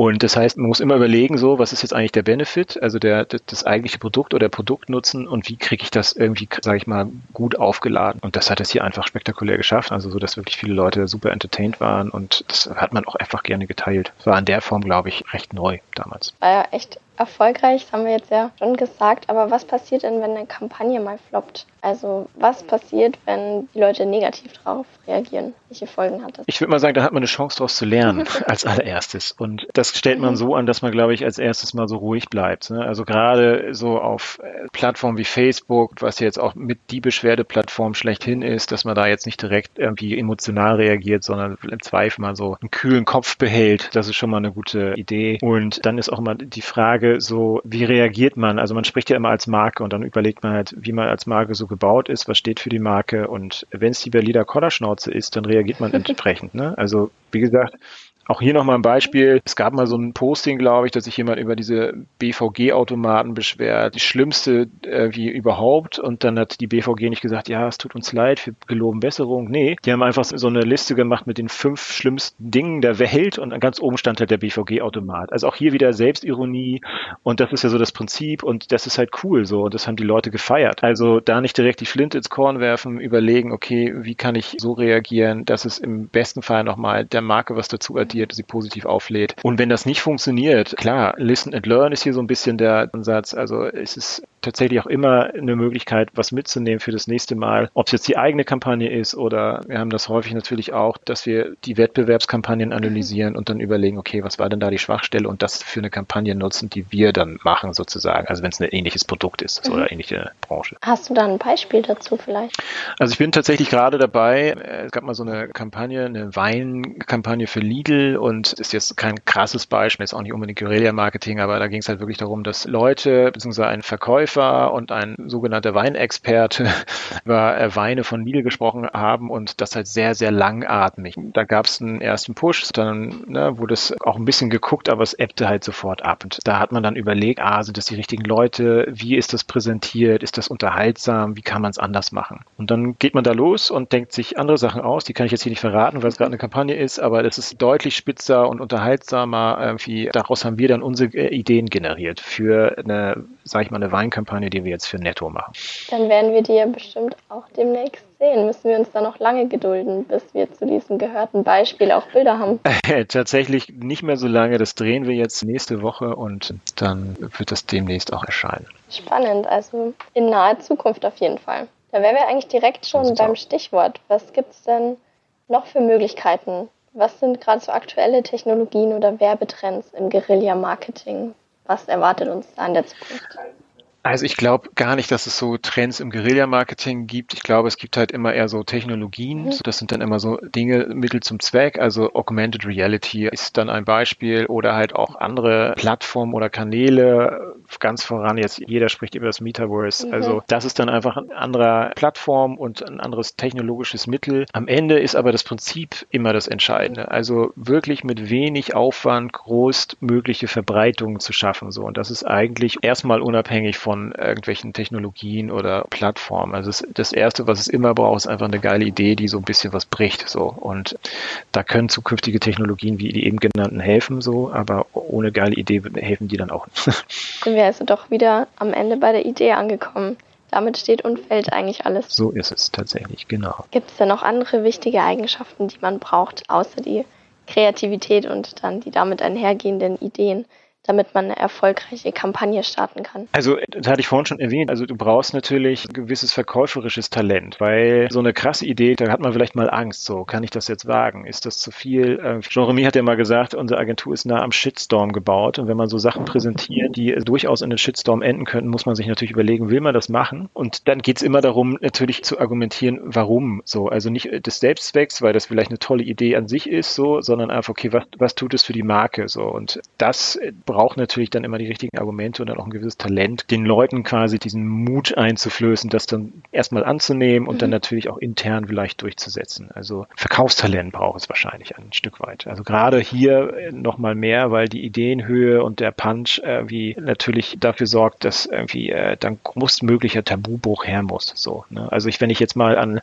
Und das heißt, man muss immer überlegen, so, was ist jetzt eigentlich der Benefit, also der, das eigentliche Produkt oder Produktnutzen und wie kriege ich das irgendwie, sage ich mal, gut aufgeladen. Und das hat es hier einfach spektakulär geschafft, also so, dass wirklich viele Leute super entertained waren und das hat man auch einfach gerne geteilt. War in der Form, glaube ich, recht neu damals. War ja echt erfolgreich, das haben wir jetzt ja schon gesagt, aber was passiert denn, wenn eine Kampagne mal floppt? Also was passiert, wenn die Leute negativ darauf reagieren? Welche Folgen hat das? Ich würde mal sagen, da hat man eine Chance daraus zu lernen <laughs> als allererstes. Und das stellt man so an, dass man, glaube ich, als erstes mal so ruhig bleibt. Ne? Also gerade so auf äh, Plattformen wie Facebook, was jetzt auch mit die Beschwerdeplattform schlechthin ist, dass man da jetzt nicht direkt irgendwie emotional reagiert, sondern im Zweifel mal so einen kühlen Kopf behält. Das ist schon mal eine gute Idee. Und dann ist auch immer die Frage so, wie reagiert man? Also man spricht ja immer als Marke und dann überlegt man halt, wie man als Marke so gebaut ist, was steht für die Marke und wenn es die Berliner Kollerschnauze ist, dann reagiert man <laughs> entsprechend. Ne? Also wie gesagt, auch hier nochmal ein Beispiel. Es gab mal so ein Posting, glaube ich, dass sich jemand über diese BVG-Automaten beschwert. Die schlimmste äh, wie überhaupt. Und dann hat die BVG nicht gesagt, ja, es tut uns leid, wir geloben Besserung. Nee, die haben einfach so eine Liste gemacht mit den fünf schlimmsten Dingen der Welt und ganz oben stand halt der BVG-Automat. Also auch hier wieder Selbstironie und das ist ja so das Prinzip und das ist halt cool so und das haben die Leute gefeiert. Also da nicht direkt die Flinte ins Korn werfen, überlegen, okay, wie kann ich so reagieren, dass es im besten Fall nochmal der Marke was dazu addiert addiert, sie positiv auflädt. Und wenn das nicht funktioniert, klar, Listen and Learn ist hier so ein bisschen der Ansatz. Also es ist tatsächlich auch immer eine Möglichkeit, was mitzunehmen für das nächste Mal. Ob es jetzt die eigene Kampagne ist oder wir haben das häufig natürlich auch, dass wir die Wettbewerbskampagnen analysieren und dann überlegen, okay, was war denn da die Schwachstelle und das für eine Kampagne nutzen, die wir dann machen sozusagen. Also wenn es ein ähnliches Produkt ist mhm. oder ähnliche Branche. Hast du da ein Beispiel dazu vielleicht? Also ich bin tatsächlich gerade dabei, es gab mal so eine Kampagne, eine Weinkampagne für Lidl, Mittel und ist jetzt kein krasses Beispiel, ist auch nicht unbedingt Guerilla-Marketing, aber da ging es halt wirklich darum, dass Leute, beziehungsweise ein Verkäufer und ein sogenannter Weinexperte <laughs> über äh, Weine von Lidl gesprochen haben und das halt sehr, sehr langatmig. Da gab es einen ersten Push, dann ne, wurde es auch ein bisschen geguckt, aber es ebbte halt sofort ab. Und da hat man dann überlegt, ah, sind das die richtigen Leute? Wie ist das präsentiert? Ist das unterhaltsam? Wie kann man es anders machen? Und dann geht man da los und denkt sich andere Sachen aus. Die kann ich jetzt hier nicht verraten, weil es gerade eine Kampagne ist, aber das ist deutlich spitzer und unterhaltsamer. Irgendwie. Daraus haben wir dann unsere äh, Ideen generiert für eine, sag ich mal, eine Weinkampagne, die wir jetzt für Netto machen. Dann werden wir die ja bestimmt auch demnächst sehen. Müssen wir uns da noch lange gedulden, bis wir zu diesem gehörten Beispiel auch Bilder haben? <laughs> Tatsächlich nicht mehr so lange. Das drehen wir jetzt nächste Woche und dann wird das demnächst auch erscheinen. Spannend, also in naher Zukunft auf jeden Fall. Da wären wir eigentlich direkt schon beim Stichwort. Was gibt es denn noch für Möglichkeiten? Was sind gerade so aktuelle Technologien oder Werbetrends im Guerilla-Marketing? Was erwartet uns da in der Zukunft? Also ich glaube gar nicht, dass es so Trends im Guerilla-Marketing gibt. Ich glaube, es gibt halt immer eher so Technologien. Mhm. Das sind dann immer so Dinge, Mittel zum Zweck. Also Augmented Reality ist dann ein Beispiel oder halt auch andere Plattformen oder Kanäle. Ganz voran jetzt, jeder spricht über das Metaverse. Mhm. Also das ist dann einfach ein anderer Plattform und ein anderes technologisches Mittel. Am Ende ist aber das Prinzip immer das Entscheidende. Also wirklich mit wenig Aufwand größtmögliche Verbreitungen zu schaffen. So. Und das ist eigentlich erstmal unabhängig von von irgendwelchen Technologien oder Plattformen. Also das, das Erste, was es immer braucht, ist einfach eine geile Idee, die so ein bisschen was bricht. So. Und da können zukünftige Technologien wie die eben genannten helfen, so, aber ohne geile Idee helfen die dann auch nicht. <laughs> Sind wir also doch wieder am Ende bei der Idee angekommen. Damit steht und fällt eigentlich alles. So ist es tatsächlich, genau. Gibt es denn noch andere wichtige Eigenschaften, die man braucht, außer die Kreativität und dann die damit einhergehenden Ideen? Damit man eine erfolgreiche Kampagne starten kann. Also, das hatte ich vorhin schon erwähnt. Also, du brauchst natürlich ein gewisses verkäuferisches Talent, weil so eine krasse Idee, da hat man vielleicht mal Angst. So, kann ich das jetzt wagen? Ist das zu viel? Äh, Jean-Remy hat ja mal gesagt, unsere Agentur ist nah am Shitstorm gebaut. Und wenn man so Sachen präsentiert, die durchaus in den Shitstorm enden könnten, muss man sich natürlich überlegen, will man das machen? Und dann geht es immer darum, natürlich zu argumentieren, warum so. Also nicht des Selbstzwecks, weil das vielleicht eine tolle Idee an sich ist, so, sondern einfach, okay, was, was tut es für die Marke? So. Und das braucht natürlich dann immer die richtigen Argumente und dann auch ein gewisses Talent, den Leuten quasi diesen Mut einzuflößen, das dann erstmal anzunehmen und mhm. dann natürlich auch intern vielleicht durchzusetzen. Also Verkaufstalent braucht es wahrscheinlich ein Stück weit. Also gerade hier äh, nochmal mehr, weil die Ideenhöhe und der Punch irgendwie natürlich dafür sorgt, dass irgendwie äh, dann größtmöglicher Tabubruch her muss. So, ne? Also ich, wenn ich jetzt mal an,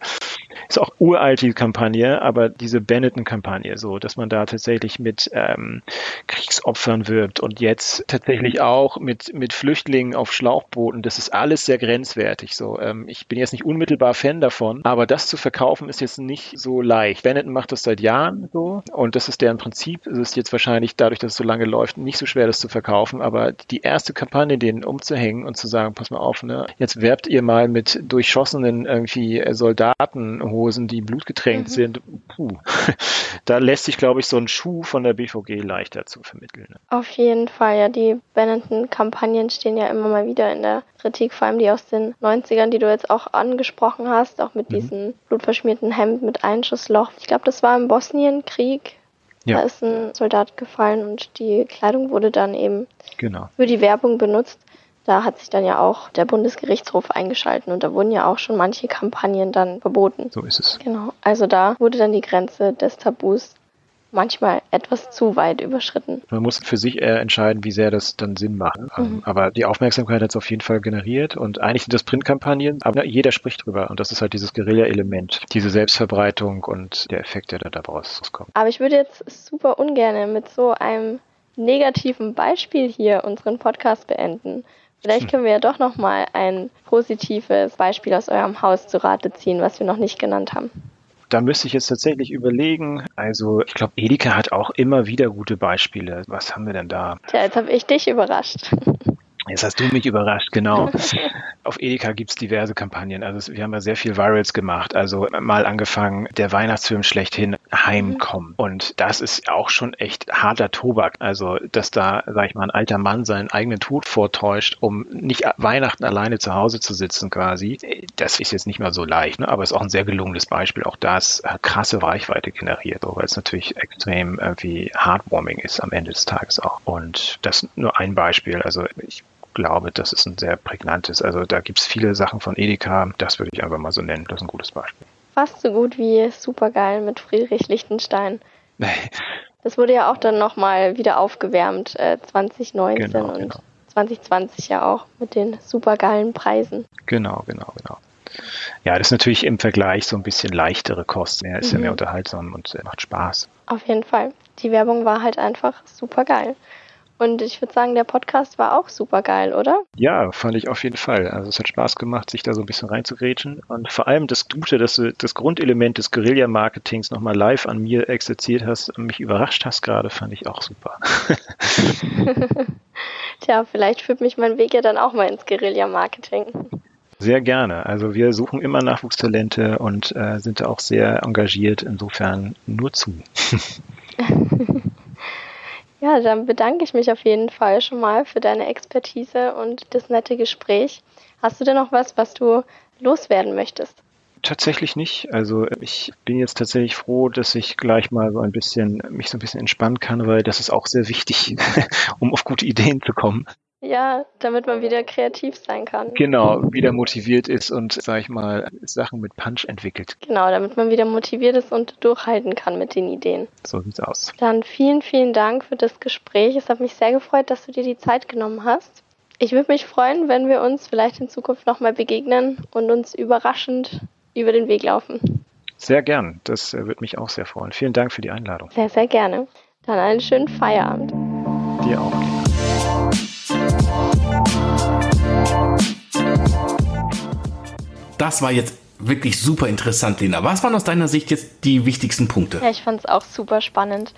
ist auch uralt die Kampagne, aber diese Benetton-Kampagne, so, dass man da tatsächlich mit ähm, Kriegsopfern wirbt und jetzt tatsächlich auch mit, mit Flüchtlingen auf Schlauchbooten. Das ist alles sehr grenzwertig. So, ähm, ich bin jetzt nicht unmittelbar Fan davon, aber das zu verkaufen ist jetzt nicht so leicht. Benetton macht das seit Jahren so und das ist deren Prinzip. Es ist jetzt wahrscheinlich dadurch, dass es so lange läuft, nicht so schwer, das zu verkaufen. Aber die erste Kampagne, denen umzuhängen und zu sagen, pass mal auf, ne, jetzt werbt ihr mal mit durchschossenen irgendwie Soldatenhosen, die blutgetränkt mhm. sind. Puh. <laughs> da lässt sich, glaube ich, so ein Schuh von der BVG leichter zu vermitteln. Ne? Auf jeden Fall, ja. Die Benetton-Kampagnen stehen ja immer mal wieder in der Kritik, vor allem die aus den 90ern, die du jetzt auch angesprochen hast, auch mit mhm. diesem blutverschmierten Hemd mit Einschussloch. Ich glaube, das war im Bosnienkrieg. Ja. Da ist ein Soldat gefallen und die Kleidung wurde dann eben genau. für die Werbung benutzt. Da hat sich dann ja auch der Bundesgerichtshof eingeschalten und da wurden ja auch schon manche Kampagnen dann verboten. So ist es. Genau. Also da wurde dann die Grenze des Tabus manchmal etwas zu weit überschritten. Man muss für sich eher entscheiden, wie sehr das dann Sinn macht. Mhm. Aber die Aufmerksamkeit hat es auf jeden Fall generiert und eigentlich sind das Printkampagnen, aber jeder spricht drüber und das ist halt dieses Guerilla-Element, diese Selbstverbreitung und der Effekt, der da daraus kommt. Aber ich würde jetzt super ungern mit so einem negativen Beispiel hier unseren Podcast beenden. Vielleicht hm. können wir ja doch nochmal ein positives Beispiel aus eurem Haus zu Rate ziehen, was wir noch nicht genannt haben. Da müsste ich jetzt tatsächlich überlegen. Also ich glaube, Edeka hat auch immer wieder gute Beispiele. Was haben wir denn da? Tja, jetzt habe ich dich überrascht. <laughs> Jetzt hast du mich überrascht, genau. <laughs> Auf Edeka gibt's diverse Kampagnen. Also wir haben ja sehr viel Virals gemacht. Also mal angefangen, der Weihnachtsfilm schlechthin, heimkommen. Und das ist auch schon echt harter Tobak. Also, dass da, sag ich mal, ein alter Mann seinen eigenen Tod vortäuscht, um nicht Weihnachten alleine zu Hause zu sitzen quasi, das ist jetzt nicht mal so leicht, ne? aber ist auch ein sehr gelungenes Beispiel. Auch das hat krasse Reichweite generiert, weil es natürlich extrem irgendwie heartwarming ist am Ende des Tages auch. Und das nur ein Beispiel. Also ich glaube, das ist ein sehr prägnantes. Also da gibt es viele Sachen von Edeka, das würde ich einfach mal so nennen. Das ist ein gutes Beispiel. Fast so gut wie Supergeil mit Friedrich Lichtenstein. <laughs> Das wurde ja auch dann nochmal wieder aufgewärmt, äh, 2019 genau, und genau. 2020 ja auch mit den supergeilen Preisen. Genau, genau, genau. Ja, das ist natürlich im Vergleich so ein bisschen leichtere Kosten. Er ist mhm. ja mehr unterhaltsam und äh, macht Spaß. Auf jeden Fall. Die Werbung war halt einfach super geil. Und ich würde sagen, der Podcast war auch super geil, oder? Ja, fand ich auf jeden Fall. Also es hat Spaß gemacht, sich da so ein bisschen reinzugrätschen. Und vor allem das Gute, dass du das Grundelement des Guerilla-Marketings nochmal live an mir exerziert hast und mich überrascht hast gerade, fand ich auch super. <laughs> Tja, vielleicht führt mich mein Weg ja dann auch mal ins Guerilla-Marketing. Sehr gerne. Also wir suchen immer Nachwuchstalente und äh, sind da auch sehr engagiert. Insofern nur zu. <laughs> ja, dann bedanke ich mich auf jeden Fall schon mal für deine Expertise und das nette Gespräch. Hast du denn noch was, was du loswerden möchtest? Tatsächlich nicht. Also ich bin jetzt tatsächlich froh, dass ich gleich mal so ein bisschen mich so ein bisschen entspannen kann, weil das ist auch sehr wichtig, <laughs> um auf gute Ideen zu kommen. Ja, damit man wieder kreativ sein kann. Genau, wieder motiviert ist und, sag ich mal, Sachen mit Punch entwickelt. Genau, damit man wieder motiviert ist und durchhalten kann mit den Ideen. So sieht's aus. Dann vielen, vielen Dank für das Gespräch. Es hat mich sehr gefreut, dass du dir die Zeit genommen hast. Ich würde mich freuen, wenn wir uns vielleicht in Zukunft nochmal begegnen und uns überraschend über den Weg laufen. Sehr gern. Das äh, würde mich auch sehr freuen. Vielen Dank für die Einladung. Sehr, sehr gerne. Dann einen schönen Feierabend. Dir auch. Das war jetzt wirklich super interessant, Lena. Was waren aus deiner Sicht jetzt die wichtigsten Punkte? Ja, ich fand es auch super spannend.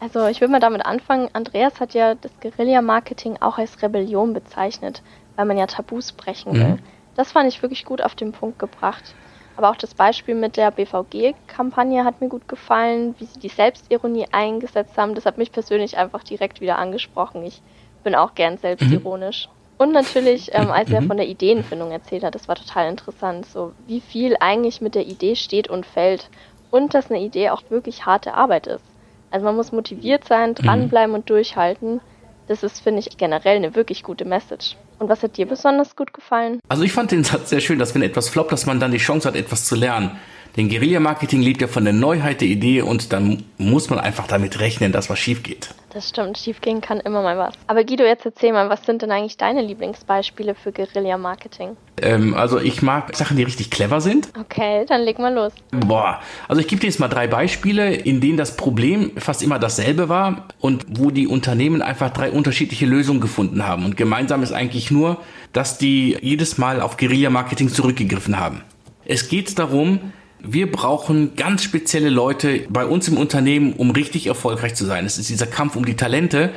Also ich will mal damit anfangen. Andreas hat ja das Guerilla-Marketing auch als Rebellion bezeichnet, weil man ja Tabus brechen will. Mhm. Das fand ich wirklich gut auf den Punkt gebracht. Aber auch das Beispiel mit der BVG-Kampagne hat mir gut gefallen, wie sie die Selbstironie eingesetzt haben. Das hat mich persönlich einfach direkt wieder angesprochen. Ich bin auch gern selbstironisch. Mhm. Und natürlich, ähm, als er mhm. von der Ideenfindung erzählt hat, das war total interessant, so wie viel eigentlich mit der Idee steht und fällt und dass eine Idee auch wirklich harte Arbeit ist. Also man muss motiviert sein, mhm. dranbleiben und durchhalten. Das ist, finde ich, generell eine wirklich gute Message. Und was hat dir besonders gut gefallen? Also ich fand den Satz sehr schön, dass wenn etwas floppt, dass man dann die Chance hat, etwas zu lernen. Denn Guerilla-Marketing lebt ja von der Neuheit der Idee und dann muss man einfach damit rechnen, dass was schief geht. Das stimmt, schief gehen kann immer mal was. Aber Guido, jetzt erzähl mal, was sind denn eigentlich deine Lieblingsbeispiele für Guerilla-Marketing? Ähm, also ich mag Sachen, die richtig clever sind. Okay, dann leg mal los. Boah, also ich gebe dir jetzt mal drei Beispiele, in denen das Problem fast immer dasselbe war und wo die Unternehmen einfach drei unterschiedliche Lösungen gefunden haben. Und gemeinsam ist eigentlich nur, dass die jedes Mal auf Guerilla-Marketing zurückgegriffen haben. Es geht darum, wir brauchen ganz spezielle Leute bei uns im Unternehmen, um richtig erfolgreich zu sein. Es ist dieser Kampf um die Talente.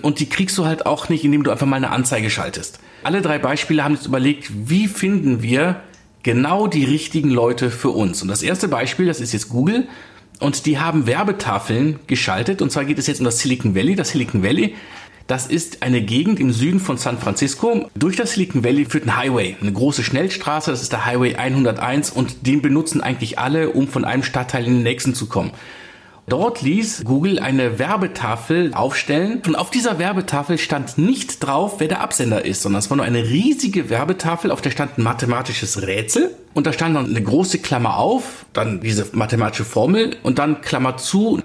Und die kriegst du halt auch nicht, indem du einfach mal eine Anzeige schaltest. Alle drei Beispiele haben jetzt überlegt, wie finden wir genau die richtigen Leute für uns. Und das erste Beispiel, das ist jetzt Google. Und die haben Werbetafeln geschaltet. Und zwar geht es jetzt um das Silicon Valley. Das Silicon Valley das ist eine Gegend im Süden von San Francisco. Durch das Silicon Valley führt ein Highway, eine große Schnellstraße, das ist der Highway 101 und den benutzen eigentlich alle, um von einem Stadtteil in den nächsten zu kommen. Dort ließ Google eine Werbetafel aufstellen und auf dieser Werbetafel stand nicht drauf, wer der Absender ist, sondern es war nur eine riesige Werbetafel, auf der stand ein mathematisches Rätsel und da stand dann eine große Klammer auf, dann diese mathematische Formel und dann Klammer zu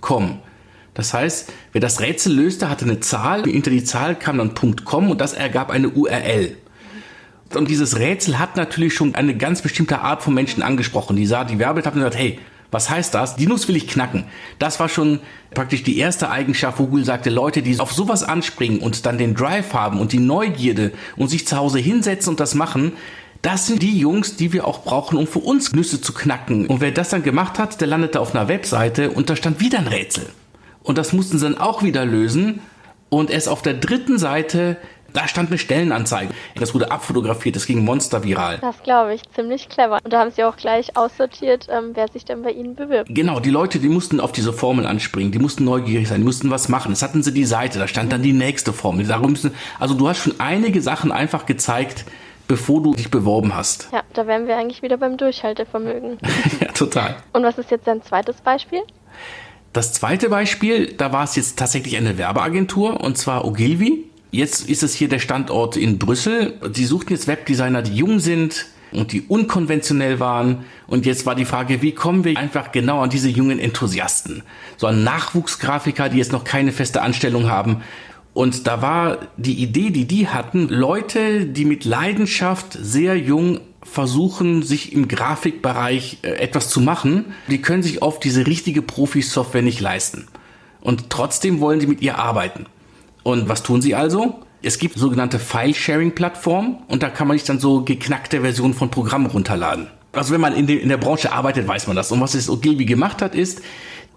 .com. Das heißt, wer das Rätsel löste, hatte eine Zahl, hinter die Zahl kam dann .com und das ergab eine URL. Und dieses Rätsel hat natürlich schon eine ganz bestimmte Art von Menschen angesprochen. Die sah die Werbetafel und gesagt, hey, was heißt das? Die Nuss will ich knacken. Das war schon praktisch die erste Eigenschaft, wo Google sagte, Leute, die auf sowas anspringen und dann den Drive haben und die Neugierde und sich zu Hause hinsetzen und das machen, das sind die Jungs, die wir auch brauchen, um für uns Nüsse zu knacken. Und wer das dann gemacht hat, der landete auf einer Webseite und da stand wieder ein Rätsel. Und das mussten sie dann auch wieder lösen. Und erst auf der dritten Seite Da stand eine Stellenanzeige. Das wurde abfotografiert, das ging monsterviral. Das glaube ich, ziemlich clever. Und da haben sie auch gleich aussortiert, ähm, wer sich denn bei ihnen bewirbt. Genau, die Leute, die mussten auf diese Formel anspringen, die mussten neugierig sein, die mussten was machen. Jetzt hatten sie die Seite, da stand dann die nächste Formel. Darum müssen, also du hast schon einige Sachen einfach gezeigt, bevor du dich beworben hast. Ja, da wären wir eigentlich wieder beim Durchhaltevermögen. <laughs> ja, total. Und was ist jetzt dein zweites Beispiel? Das zweite Beispiel, da war es jetzt tatsächlich eine Werbeagentur und zwar Ogilvy. Jetzt ist es hier der Standort in Brüssel. Sie suchten jetzt Webdesigner, die jung sind und die unkonventionell waren. Und jetzt war die Frage, wie kommen wir einfach genau an diese jungen Enthusiasten? So an Nachwuchsgrafiker, die jetzt noch keine feste Anstellung haben. Und da war die Idee, die die hatten, Leute, die mit Leidenschaft sehr jung versuchen, sich im Grafikbereich äh, etwas zu machen, die können sich oft diese richtige Profi-Software nicht leisten. Und trotzdem wollen sie mit ihr arbeiten. Und was tun sie also? Es gibt sogenannte File-Sharing-Plattformen und da kann man sich dann so geknackte Versionen von Programmen runterladen. Also wenn man in, de, in der Branche arbeitet, weiß man das. Und was es Ogilvy gemacht hat, ist,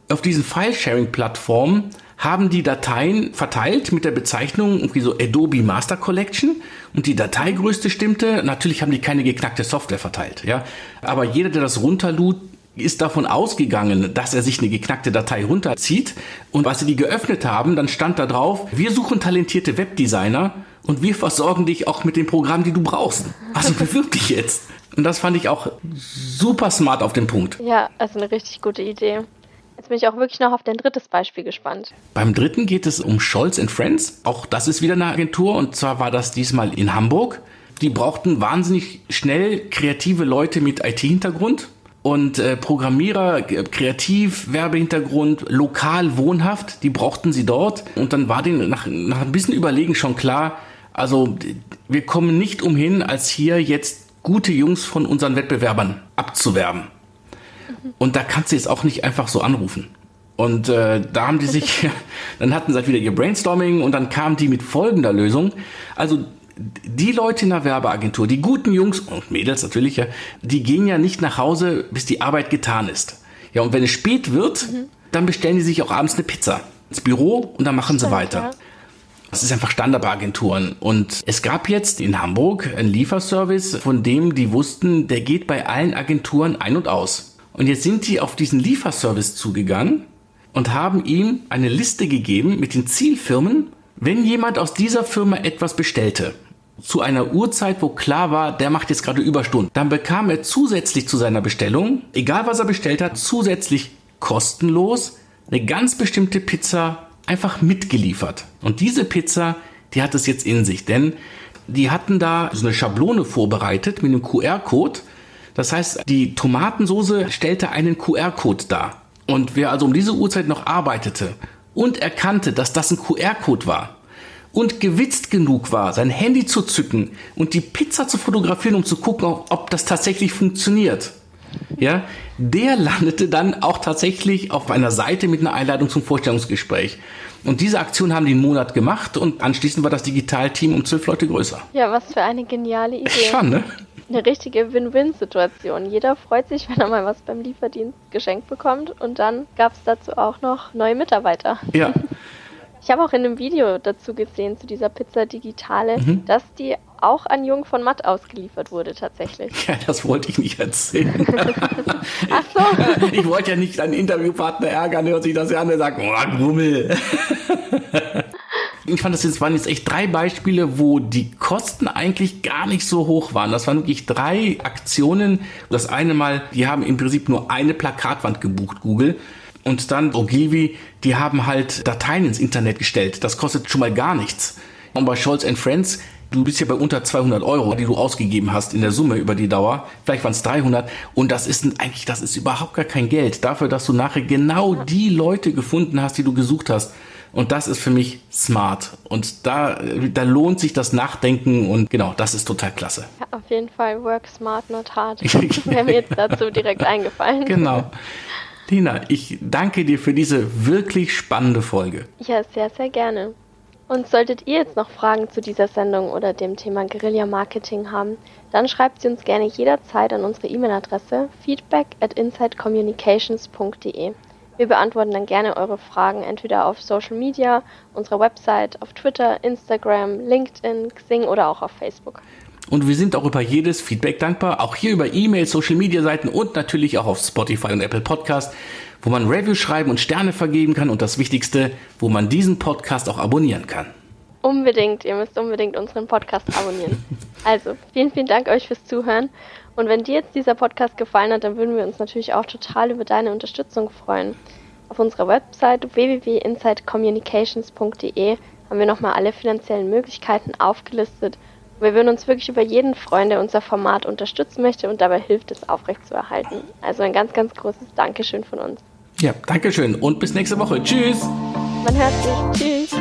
auf diesen File-Sharing-Plattformen haben die Dateien verteilt mit der Bezeichnung irgendwie so Adobe Master Collection und die Dateigröße stimmte. Natürlich haben die keine geknackte Software verteilt, ja. Aber jeder, der das runterlud, ist davon ausgegangen, dass er sich eine geknackte Datei runterzieht. Und als sie die geöffnet haben, dann stand da drauf, wir suchen talentierte Webdesigner und wir versorgen dich auch mit den Programmen, die du brauchst. Also <laughs> bewirb dich jetzt. Und das fand ich auch super smart auf den Punkt. Ja, also eine richtig gute Idee. Jetzt bin ich auch wirklich noch auf dein drittes Beispiel gespannt. Beim dritten geht es um Scholz Friends. Auch das ist wieder eine Agentur und zwar war das diesmal in Hamburg. Die brauchten wahnsinnig schnell kreative Leute mit IT-Hintergrund und äh, Programmierer, kreativ, Werbehintergrund, lokal wohnhaft, die brauchten sie dort. Und dann war denen nach, nach ein bisschen Überlegen schon klar, also wir kommen nicht umhin, als hier jetzt gute Jungs von unseren Wettbewerbern abzuwerben. Und da kannst du jetzt auch nicht einfach so anrufen. Und äh, da haben die sich, <laughs> <laughs> dann hatten sie halt wieder ihr Brainstorming und dann kamen die mit folgender Lösung. Also die Leute in der Werbeagentur, die guten Jungs und Mädels natürlich, ja, die gehen ja nicht nach Hause, bis die Arbeit getan ist. Ja, und wenn es spät wird, mhm. dann bestellen die sich auch abends eine Pizza ins Büro und dann machen sie weiter. Das ist einfach Standard bei Agenturen. Und es gab jetzt in Hamburg einen Lieferservice, von dem die wussten, der geht bei allen Agenturen ein und aus. Und jetzt sind die auf diesen Lieferservice zugegangen und haben ihm eine Liste gegeben mit den Zielfirmen, wenn jemand aus dieser Firma etwas bestellte zu einer Uhrzeit, wo klar war, der macht jetzt gerade Überstunden. Dann bekam er zusätzlich zu seiner Bestellung, egal was er bestellt hat, zusätzlich kostenlos eine ganz bestimmte Pizza einfach mitgeliefert. Und diese Pizza, die hat es jetzt in sich, denn die hatten da so eine Schablone vorbereitet mit einem QR-Code. Das heißt, die Tomatensoße stellte einen QR-Code dar. Und wer also um diese Uhrzeit noch arbeitete und erkannte, dass das ein QR-Code war, und gewitzt genug war, sein Handy zu zücken und die Pizza zu fotografieren, um zu gucken, ob das tatsächlich funktioniert, ja, der landete dann auch tatsächlich auf einer Seite mit einer Einladung zum Vorstellungsgespräch. Und diese Aktion haben die einen Monat gemacht und anschließend war das Digitalteam um zwölf Leute größer. Ja, was für eine geniale Idee. Schon, ne? Eine richtige Win-Win-Situation. Jeder freut sich, <laughs> wenn er mal was beim Lieferdienst geschenkt bekommt und dann gab es dazu auch noch neue Mitarbeiter. Ja. <laughs> Ich habe auch in einem Video dazu gesehen, zu dieser Pizza Digitale, mhm. dass die auch an Jung von Matt ausgeliefert wurde tatsächlich. Ja, das wollte ich nicht erzählen. <laughs> Ach so. Ich wollte ja nicht einen Interviewpartner ärgern, hört sich das ja an und sagt, oh, Grummel. Ich fand, das jetzt waren jetzt echt drei Beispiele, wo die Kosten eigentlich gar nicht so hoch waren. Das waren wirklich drei Aktionen. Das eine Mal, die haben im Prinzip nur eine Plakatwand gebucht, Google. Und dann Ogilvy, die haben halt Dateien ins Internet gestellt. Das kostet schon mal gar nichts. Und bei Scholz Friends, du bist ja bei unter 200 Euro, die du ausgegeben hast in der Summe über die Dauer. Vielleicht waren es 300. Und das ist eigentlich, das ist überhaupt gar kein Geld dafür, dass du nachher genau die Leute gefunden hast, die du gesucht hast. Und das ist für mich smart. Und da, da lohnt sich das Nachdenken und genau, das ist total klasse. Ja, auf jeden Fall work smart, not hard. <laughs> Wäre mir jetzt dazu direkt eingefallen. Genau. Lina, ich danke dir für diese wirklich spannende Folge. Ja, sehr, sehr gerne. Und solltet ihr jetzt noch Fragen zu dieser Sendung oder dem Thema Guerilla Marketing haben, dann schreibt sie uns gerne jederzeit an unsere E-Mail-Adresse feedback at insidecommunications.de. Wir beantworten dann gerne eure Fragen entweder auf Social Media, unserer Website, auf Twitter, Instagram, LinkedIn, Xing oder auch auf Facebook. Und wir sind auch über jedes Feedback dankbar, auch hier über E-Mail, Social Media Seiten und natürlich auch auf Spotify und Apple Podcast, wo man Reviews schreiben und Sterne vergeben kann und das Wichtigste, wo man diesen Podcast auch abonnieren kann. Unbedingt, ihr müsst unbedingt unseren Podcast abonnieren. <laughs> Also, vielen, vielen Dank euch fürs Zuhören. Und wenn dir jetzt dieser Podcast gefallen hat, dann würden wir uns natürlich auch total über deine Unterstützung freuen. Auf unserer Website www.insidecommunications.de haben wir nochmal alle finanziellen Möglichkeiten aufgelistet. Wir würden uns wirklich über jeden freuen, der unser Format unterstützen möchte und dabei hilft, es aufrechtzuerhalten. Also ein ganz, ganz großes Dankeschön von uns. Ja, Dankeschön und bis nächste Woche. Tschüss. Man hört sich. Tschüss.